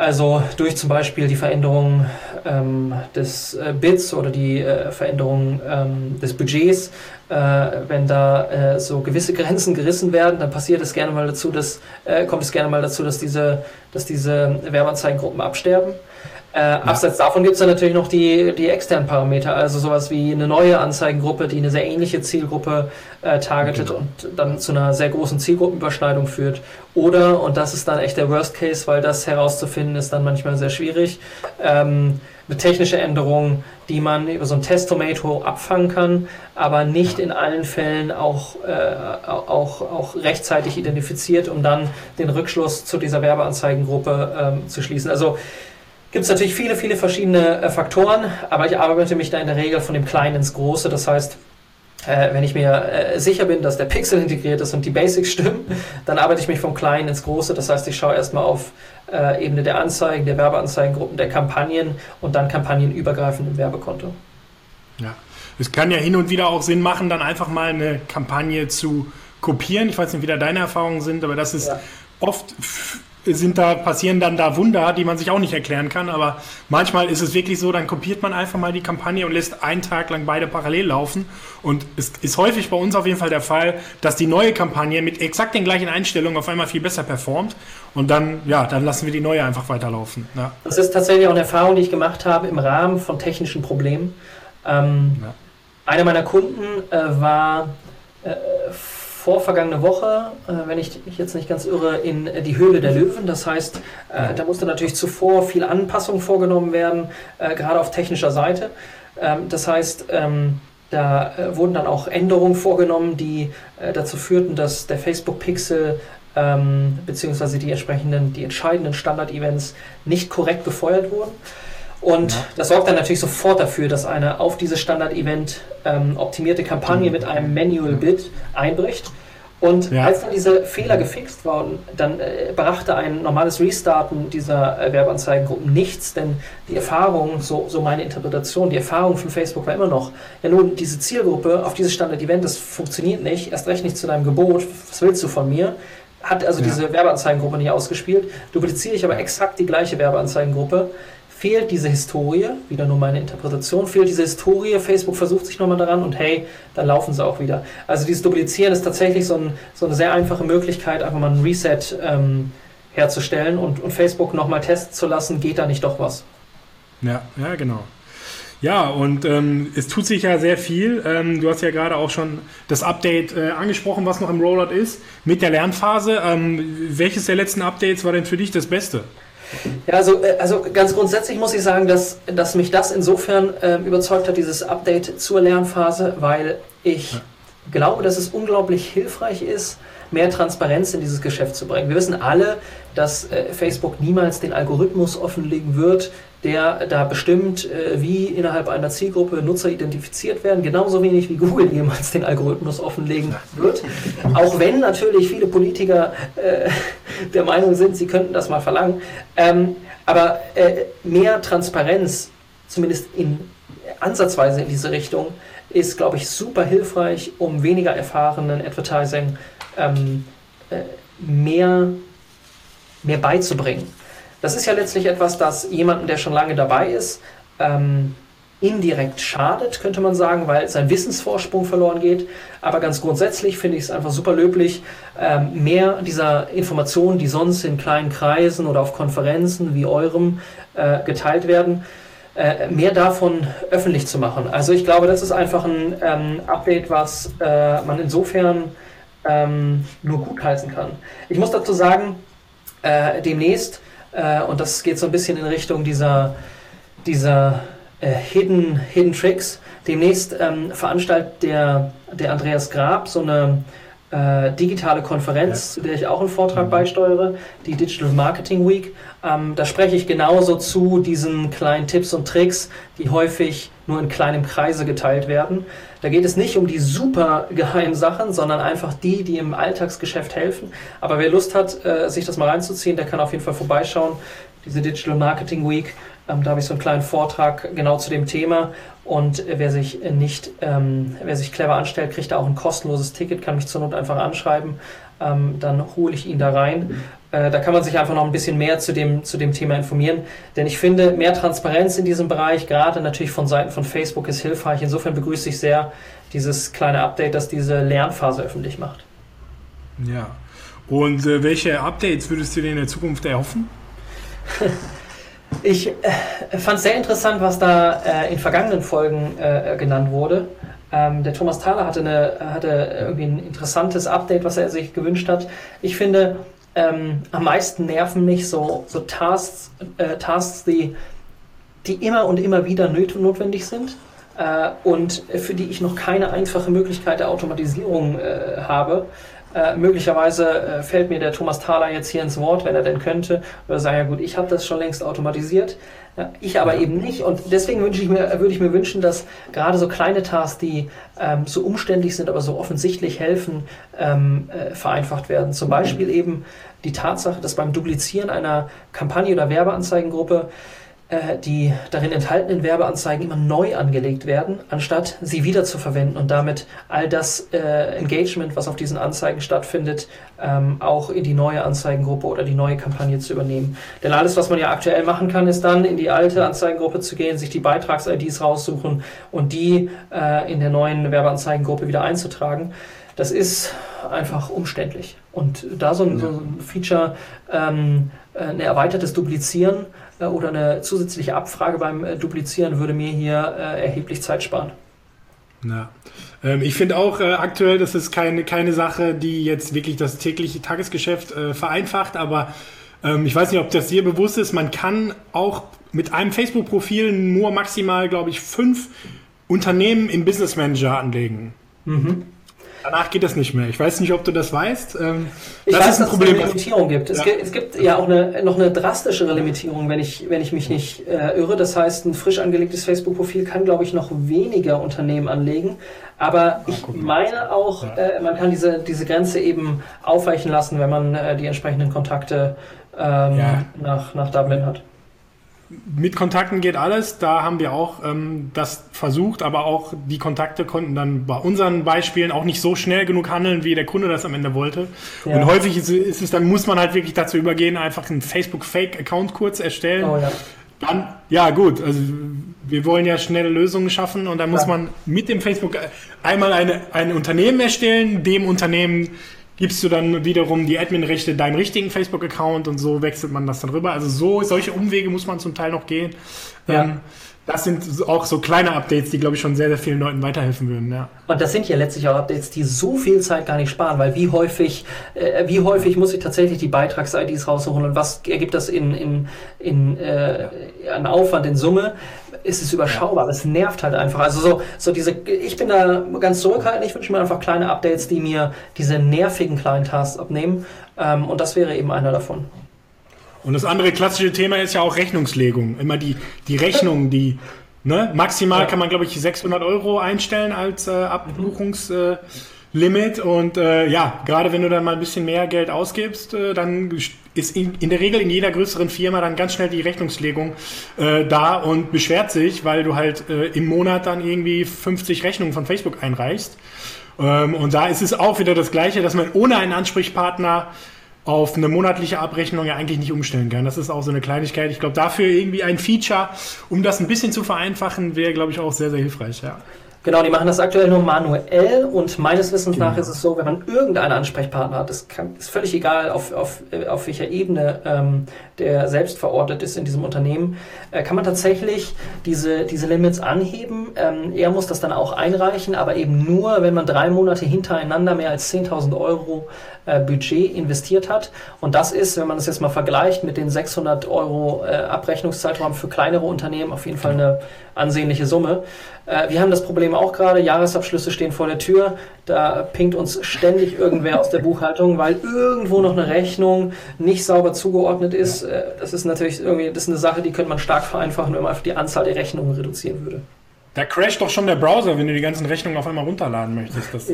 also durch zum Beispiel die Veränderung ähm, des äh, Bits oder die äh, Veränderung ähm, des Budgets, äh, wenn da äh, so gewisse Grenzen gerissen werden, dann passiert es gerne mal dazu, dass äh, kommt es gerne mal dazu, dass diese, dass diese Werbeanzeigengruppen absterben. Äh, ja. Abseits davon gibt es dann natürlich noch die, die externen Parameter, also sowas wie eine neue Anzeigengruppe, die eine sehr ähnliche Zielgruppe äh, targetet genau. und dann zu einer sehr großen Zielgruppenüberschneidung führt. Oder, und das ist dann echt der Worst Case, weil das herauszufinden ist dann manchmal sehr schwierig, ähm, eine technische Änderung, die man über so ein Test-Tomato abfangen kann, aber nicht in allen Fällen auch, äh, auch, auch rechtzeitig identifiziert, um dann den Rückschluss zu dieser Werbeanzeigengruppe ähm, zu schließen. Also gibt es natürlich viele, viele verschiedene äh, Faktoren, aber ich arbeite mich da in der Regel von dem Kleinen ins Große. Das heißt, äh, wenn ich mir äh, sicher bin, dass der Pixel integriert ist und die Basics *laughs* stimmen, dann arbeite ich mich vom Kleinen ins Große. Das heißt, ich schaue erstmal auf äh, Ebene der Anzeigen, der Werbeanzeigengruppen, der Kampagnen und dann kampagnenübergreifend im Werbekonto. Ja, es kann ja hin und wieder auch Sinn machen, dann einfach mal eine Kampagne zu kopieren. Ich weiß nicht, wie da deine Erfahrungen sind, aber das ist ja. oft sind da, passieren dann da Wunder, die man sich auch nicht erklären kann. Aber manchmal ist es wirklich so, dann kopiert man einfach mal die Kampagne und lässt einen Tag lang beide parallel laufen. Und es ist häufig bei uns auf jeden Fall der Fall, dass die neue Kampagne mit exakt den gleichen Einstellungen auf einmal viel besser performt. Und dann, ja, dann lassen wir die neue einfach weiterlaufen. Ja. Das ist tatsächlich auch eine Erfahrung, die ich gemacht habe im Rahmen von technischen Problemen. Ähm, ja. Einer meiner Kunden äh, war äh, vorvergangene Woche, äh, wenn ich mich jetzt nicht ganz irre, in die Höhle der Löwen. Das heißt, äh, da musste natürlich zuvor viel Anpassung vorgenommen werden, äh, gerade auf technischer Seite. Ähm, das heißt, ähm, da äh, wurden dann auch Änderungen vorgenommen, die äh, dazu führten, dass der Facebook-Pixel ähm, beziehungsweise die entsprechenden, die entscheidenden Standard-Events nicht korrekt befeuert wurden. Und ja. das sorgt dann natürlich sofort dafür, dass eine auf dieses Standard-Event ähm, optimierte Kampagne mhm. mit einem Manual-Bit einbricht. Und ja. als dann diese Fehler gefixt wurden, dann äh, brachte ein normales Restarten dieser äh, Werbeanzeigengruppen nichts, denn die Erfahrung, so, so meine Interpretation, die Erfahrung von Facebook war immer noch, ja nun, diese Zielgruppe auf dieses Standard-Event, das funktioniert nicht, erst recht nicht zu deinem Gebot, was willst du von mir? Hat also ja. diese Werbeanzeigengruppe nicht ausgespielt. Dupliziere ich aber exakt die gleiche Werbeanzeigengruppe, fehlt diese Historie, wieder nur meine Interpretation, fehlt diese Historie, Facebook versucht sich nochmal daran und hey, dann laufen sie auch wieder. Also dieses Duplizieren ist tatsächlich so, ein, so eine sehr einfache Möglichkeit, einfach mal ein Reset ähm, herzustellen und, und Facebook nochmal testen zu lassen, geht da nicht doch was. Ja, ja, genau. Ja, und ähm, es tut sich ja sehr viel. Ähm, du hast ja gerade auch schon das Update äh, angesprochen, was noch im Rollout ist, mit der Lernphase. Ähm, welches der letzten Updates war denn für dich das Beste? Ja, also, äh, also ganz grundsätzlich muss ich sagen, dass, dass mich das insofern äh, überzeugt hat, dieses Update zur Lernphase, weil ich ja. glaube, dass es unglaublich hilfreich ist, mehr Transparenz in dieses Geschäft zu bringen. Wir wissen alle, dass äh, Facebook niemals den Algorithmus offenlegen wird, der da bestimmt, äh, wie innerhalb einer Zielgruppe Nutzer identifiziert werden, genauso wenig wie Google jemals den Algorithmus offenlegen wird. Auch wenn natürlich viele Politiker äh, der Meinung sind, sie könnten das mal verlangen. Ähm, aber äh, mehr Transparenz, zumindest in ansatzweise in diese Richtung, ist, glaube ich, super hilfreich, um weniger erfahrenen Advertising ähm, äh, mehr, mehr beizubringen. Das ist ja letztlich etwas, das jemandem, der schon lange dabei ist, ähm, indirekt schadet, könnte man sagen, weil sein Wissensvorsprung verloren geht. Aber ganz grundsätzlich finde ich es einfach super löblich, ähm, mehr dieser Informationen, die sonst in kleinen Kreisen oder auf Konferenzen wie eurem äh, geteilt werden, äh, mehr davon öffentlich zu machen. Also ich glaube, das ist einfach ein ähm, Update, was äh, man insofern ähm, nur gutheißen kann. Ich muss dazu sagen, demnächst und das geht so ein bisschen in Richtung dieser, dieser äh, Hidden, Hidden Tricks. Demnächst ähm, veranstaltet der, der Andreas Grab so eine äh, digitale Konferenz, zu der ich auch einen Vortrag mhm. beisteuere, die Digital Marketing Week. Ähm, da spreche ich genauso zu diesen kleinen Tipps und Tricks, die häufig nur in kleinem Kreise geteilt werden. Da geht es nicht um die super geheimen Sachen, sondern einfach die, die im Alltagsgeschäft helfen. Aber wer Lust hat, äh, sich das mal reinzuziehen, der kann auf jeden Fall vorbeischauen. Diese Digital Marketing Week, ähm, da habe ich so einen kleinen Vortrag genau zu dem Thema. Und wer sich nicht, ähm, wer sich clever anstellt, kriegt da auch ein kostenloses Ticket, kann mich zur Not einfach anschreiben. Ähm, dann hole ich ihn da rein. Äh, da kann man sich einfach noch ein bisschen mehr zu dem, zu dem Thema informieren. Denn ich finde, mehr Transparenz in diesem Bereich, gerade natürlich von Seiten von Facebook, ist hilfreich. Insofern begrüße ich sehr dieses kleine Update, das diese Lernphase öffentlich macht. Ja. Und äh, welche Updates würdest du dir in der Zukunft erhoffen? *laughs* Ich äh, fand es sehr interessant, was da äh, in vergangenen Folgen äh, genannt wurde. Ähm, der Thomas Thaler hatte, eine, hatte irgendwie ein interessantes Update, was er sich gewünscht hat. Ich finde, ähm, am meisten nerven mich so, so Tasks, äh, Tasks die, die immer und immer wieder notwendig sind äh, und für die ich noch keine einfache Möglichkeit der Automatisierung äh, habe. Äh, möglicherweise äh, fällt mir der Thomas Thaler jetzt hier ins Wort, wenn er denn könnte, oder sagen, ja gut, ich habe das schon längst automatisiert, ja, ich aber eben nicht. Und deswegen wünsche ich mir, würde ich mir wünschen, dass gerade so kleine Tasks, die ähm, so umständlich sind, aber so offensichtlich helfen, ähm, äh, vereinfacht werden. Zum Beispiel eben die Tatsache, dass beim Duplizieren einer Kampagne oder Werbeanzeigengruppe die darin enthaltenen Werbeanzeigen immer neu angelegt werden, anstatt sie wieder zu verwenden und damit all das äh, Engagement, was auf diesen Anzeigen stattfindet, ähm, auch in die neue Anzeigengruppe oder die neue Kampagne zu übernehmen. Denn alles, was man ja aktuell machen kann, ist dann in die alte Anzeigengruppe zu gehen, sich die Beitrags-IDs raussuchen und die äh, in der neuen Werbeanzeigengruppe wieder einzutragen. Das ist einfach umständlich. Und da so ein, so ein Feature, ähm, äh, ein erweitertes Duplizieren, äh, oder eine zusätzliche Abfrage beim äh, Duplizieren würde mir hier äh, erheblich Zeit sparen. Ja. Ähm, ich finde auch äh, aktuell, das ist keine, keine Sache, die jetzt wirklich das tägliche Tagesgeschäft äh, vereinfacht, aber ähm, ich weiß nicht, ob das dir bewusst ist, man kann auch mit einem Facebook-Profil nur maximal, glaube ich, fünf Unternehmen im Business Manager anlegen. Mhm. Danach geht das nicht mehr. Ich weiß nicht, ob du das weißt. Ähm, ich das weiß, ist ein dass Problem. es eine Limitierung gibt. Es, ja. gibt. es gibt ja auch eine, noch eine drastischere Limitierung, wenn ich, wenn ich mich nicht äh, irre. Das heißt, ein frisch angelegtes Facebook-Profil kann, glaube ich, noch weniger Unternehmen anlegen. Aber ich meine auch, äh, man kann diese, diese Grenze eben aufweichen lassen, wenn man äh, die entsprechenden Kontakte ähm, ja. nach, nach Dublin hat mit Kontakten geht alles. Da haben wir auch ähm, das versucht, aber auch die Kontakte konnten dann bei unseren Beispielen auch nicht so schnell genug handeln, wie der Kunde das am Ende wollte. Ja. Und häufig ist, ist, es dann, muss man halt wirklich dazu übergehen, einfach einen Facebook-Fake-Account kurz erstellen. Oh, ja. Dann, ja gut, also wir wollen ja schnelle Lösungen schaffen und dann muss ja. man mit dem Facebook einmal eine, ein Unternehmen erstellen, dem Unternehmen gibst du dann wiederum die Admin-Rechte deinem richtigen Facebook-Account und so wechselt man das dann rüber. Also so, solche Umwege muss man zum Teil noch gehen. Ja. Ähm, das sind auch so kleine Updates, die, glaube ich, schon sehr, sehr vielen Leuten weiterhelfen würden. Ja. Und das sind ja letztlich auch Updates, die so viel Zeit gar nicht sparen, weil wie häufig, äh, wie häufig muss ich tatsächlich die Beitrags-IDs rausholen und was ergibt das in, in, in äh, an Aufwand in Summe? Ist es überschaubar, es nervt halt einfach. Also so, so diese, ich bin da ganz zurückhaltend, ich wünsche mir einfach kleine Updates, die mir diese nervigen kleinen Tasks abnehmen. Ähm, und das wäre eben einer davon. Und das andere klassische Thema ist ja auch Rechnungslegung. Immer die, die Rechnung, die ne, maximal ja. kann man, glaube ich, 600 Euro einstellen als äh, Abbuchungslimit. Äh, und äh, ja, gerade wenn du dann mal ein bisschen mehr Geld ausgibst, äh, dann ist in, in, der Regel in jeder größeren Firma dann ganz schnell die Rechnungslegung äh, da und beschwert sich, weil du halt äh, im Monat dann irgendwie 50 Rechnungen von Facebook einreichst. Ähm, und da ist es auch wieder das Gleiche, dass man ohne einen Ansprechpartner auf eine monatliche Abrechnung ja eigentlich nicht umstellen kann. Das ist auch so eine Kleinigkeit. Ich glaube, dafür irgendwie ein Feature, um das ein bisschen zu vereinfachen, wäre, glaube ich, auch sehr, sehr hilfreich. Ja. Genau, die machen das aktuell nur manuell und meines Wissens genau. nach ist es so, wenn man irgendeinen Ansprechpartner hat, das kann, ist völlig egal, auf, auf, äh, auf welcher Ebene ähm, der selbst verortet ist in diesem Unternehmen, äh, kann man tatsächlich diese, diese Limits anheben. Ähm, er muss das dann auch einreichen, aber eben nur, wenn man drei Monate hintereinander mehr als 10.000 Euro äh, Budget investiert hat. Und das ist, wenn man das jetzt mal vergleicht mit den 600 Euro äh, Abrechnungszeitraum für kleinere Unternehmen, auf jeden Fall eine ansehnliche Summe. Äh, wir haben das Problem auch gerade, Jahresabschlüsse stehen vor der Tür, da pinkt uns ständig irgendwer aus der Buchhaltung, weil irgendwo noch eine Rechnung nicht sauber zugeordnet ist. Äh, das ist natürlich irgendwie, das ist eine Sache, die könnte man stark vereinfachen, wenn man einfach die Anzahl der Rechnungen reduzieren würde. Da crasht doch schon der Browser, wenn du die ganzen Rechnungen auf einmal runterladen möchtest. Das,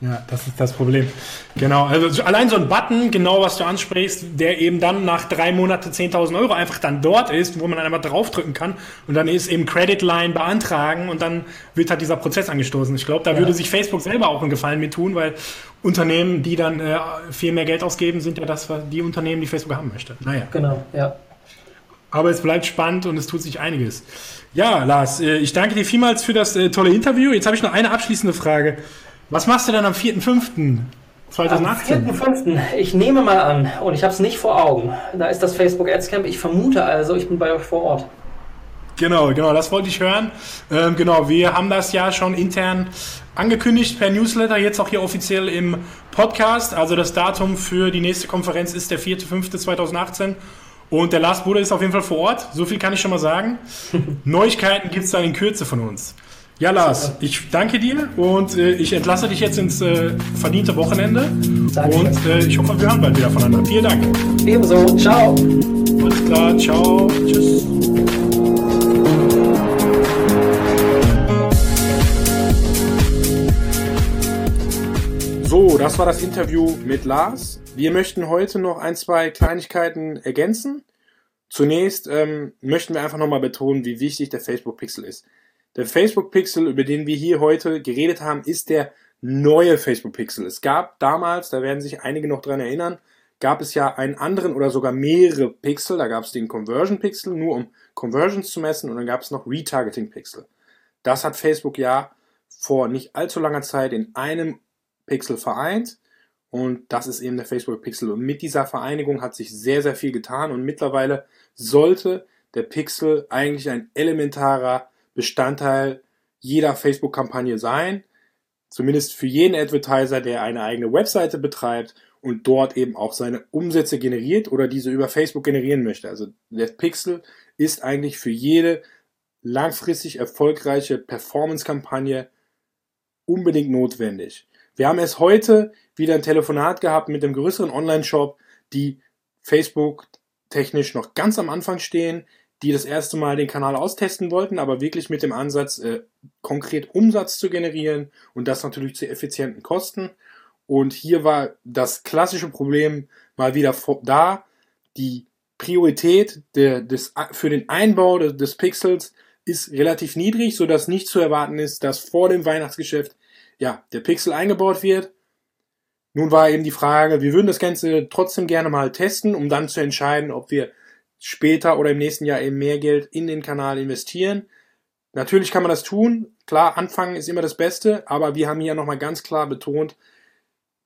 ja, das ist das Problem. Genau, also allein so ein Button, genau was du ansprichst, der eben dann nach drei Monaten 10.000 Euro einfach dann dort ist, wo man dann einfach draufdrücken kann und dann ist eben Credit Line beantragen und dann wird halt dieser Prozess angestoßen. Ich glaube, da ja. würde sich Facebook selber auch einen Gefallen mit tun, weil Unternehmen, die dann äh, viel mehr Geld ausgeben, sind ja das, die Unternehmen, die Facebook haben möchte. Naja. Genau, ja. Aber es bleibt spannend und es tut sich einiges. Ja, Lars, äh, ich danke dir vielmals für das äh, tolle Interview. Jetzt habe ich noch eine abschließende Frage. Was machst du denn am 4.5.2018? Am 4.5. Ich nehme mal an, und ich habe es nicht vor Augen, da ist das Facebook Ads Camp. Ich vermute also, ich bin bei euch vor Ort. Genau, genau, das wollte ich hören. Ähm, genau, wir haben das ja schon intern angekündigt per Newsletter, jetzt auch hier offiziell im Podcast. Also das Datum für die nächste Konferenz ist der 4.5.2018. Und der Lars Bruder ist auf jeden Fall vor Ort. So viel kann ich schon mal sagen. *laughs* Neuigkeiten gibt es dann in Kürze von uns. Ja, Lars, ich danke dir und äh, ich entlasse dich jetzt ins äh, verdiente Wochenende. Danke. Und äh, ich hoffe, wir hören bald wieder voneinander. Vielen Dank. Ebenso. Ciao. Alles klar. Ciao. Tschüss. So, das war das Interview mit Lars. Wir möchten heute noch ein, zwei Kleinigkeiten ergänzen. Zunächst ähm, möchten wir einfach nochmal betonen, wie wichtig der Facebook Pixel ist. Der Facebook Pixel, über den wir hier heute geredet haben, ist der neue Facebook Pixel. Es gab damals, da werden sich einige noch dran erinnern, gab es ja einen anderen oder sogar mehrere Pixel. Da gab es den Conversion Pixel, nur um Conversions zu messen, und dann gab es noch Retargeting Pixel. Das hat Facebook ja vor nicht allzu langer Zeit in einem Pixel vereint. Und das ist eben der Facebook Pixel. Und mit dieser Vereinigung hat sich sehr, sehr viel getan. Und mittlerweile sollte der Pixel eigentlich ein elementarer Bestandteil jeder Facebook-Kampagne sein. Zumindest für jeden Advertiser, der eine eigene Webseite betreibt und dort eben auch seine Umsätze generiert oder diese über Facebook generieren möchte. Also der Pixel ist eigentlich für jede langfristig erfolgreiche Performance-Kampagne unbedingt notwendig. Wir haben erst heute wieder ein Telefonat gehabt mit dem größeren Online-Shop, die Facebook technisch noch ganz am Anfang stehen, die das erste Mal den Kanal austesten wollten, aber wirklich mit dem Ansatz, äh, konkret Umsatz zu generieren und das natürlich zu effizienten Kosten. Und hier war das klassische Problem mal wieder da. Die Priorität der, des, für den Einbau des, des Pixels ist relativ niedrig, so dass nicht zu erwarten ist, dass vor dem Weihnachtsgeschäft ja, der Pixel eingebaut wird. Nun war eben die Frage, wir würden das Ganze trotzdem gerne mal testen, um dann zu entscheiden, ob wir später oder im nächsten Jahr eben mehr Geld in den Kanal investieren. Natürlich kann man das tun. Klar, anfangen ist immer das Beste, aber wir haben hier nochmal ganz klar betont,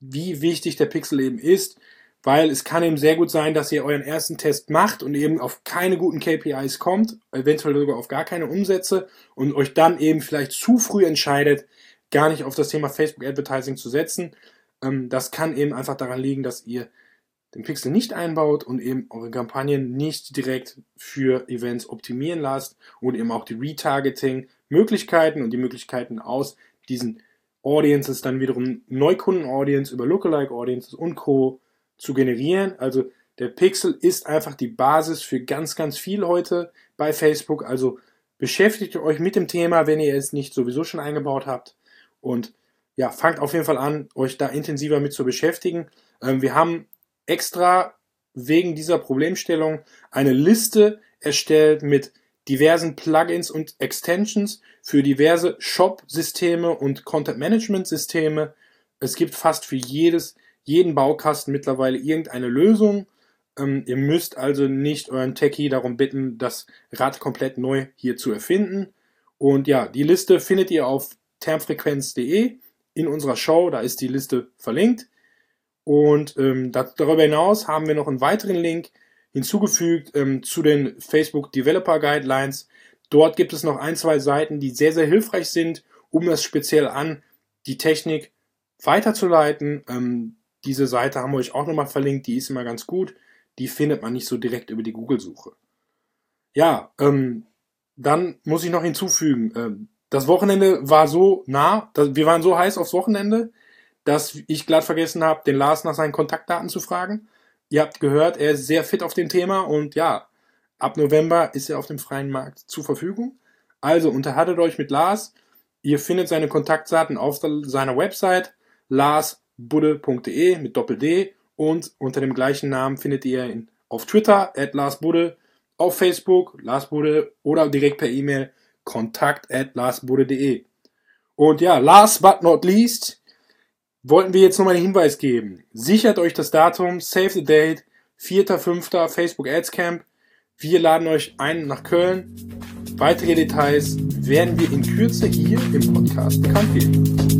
wie wichtig der Pixel eben ist, weil es kann eben sehr gut sein, dass ihr euren ersten Test macht und eben auf keine guten KPIs kommt, eventuell sogar auf gar keine Umsätze und euch dann eben vielleicht zu früh entscheidet, gar nicht auf das Thema Facebook Advertising zu setzen. Ähm, das kann eben einfach daran liegen, dass ihr den Pixel nicht einbaut und eben eure Kampagnen nicht direkt für Events optimieren lasst und eben auch die Retargeting-Möglichkeiten und die Möglichkeiten aus diesen Audiences dann wiederum Neukunden-Audience über Lookalike-Audiences und Co. zu generieren. Also der Pixel ist einfach die Basis für ganz, ganz viel heute bei Facebook. Also beschäftigt euch mit dem Thema, wenn ihr es nicht sowieso schon eingebaut habt. Und ja, fangt auf jeden Fall an, euch da intensiver mit zu beschäftigen. Ähm, wir haben extra wegen dieser Problemstellung eine Liste erstellt mit diversen Plugins und Extensions für diverse Shop-Systeme und Content-Management-Systeme. Es gibt fast für jedes, jeden Baukasten mittlerweile irgendeine Lösung. Ähm, ihr müsst also nicht euren Techie darum bitten, das Rad komplett neu hier zu erfinden. Und ja, die Liste findet ihr auf termfrequenz.de in unserer Show, da ist die Liste verlinkt. Und ähm, darüber hinaus haben wir noch einen weiteren Link hinzugefügt ähm, zu den Facebook Developer Guidelines. Dort gibt es noch ein, zwei Seiten, die sehr, sehr hilfreich sind, um das speziell an die Technik weiterzuleiten. Ähm, diese Seite haben wir euch auch nochmal verlinkt, die ist immer ganz gut. Die findet man nicht so direkt über die Google-Suche. Ja, ähm, dann muss ich noch hinzufügen, ähm, das Wochenende war so nah, wir waren so heiß aufs Wochenende, dass ich glatt vergessen habe, den Lars nach seinen Kontaktdaten zu fragen. Ihr habt gehört, er ist sehr fit auf dem Thema und ja, ab November ist er auf dem freien Markt zur Verfügung. Also unterhaltet euch mit Lars. Ihr findet seine Kontaktdaten auf seiner Website larsbudde.de mit Doppel-D und unter dem gleichen Namen findet ihr ihn auf Twitter at larsbudde, auf Facebook larsbudde oder direkt per E-Mail kontakt at larsbudde.de. Und ja, last but not least, wollten wir jetzt nochmal einen Hinweis geben. Sichert euch das Datum, save the date, 4.5. Facebook Ads Camp. Wir laden euch ein nach Köln. Weitere Details werden wir in Kürze hier im Podcast bekannt geben.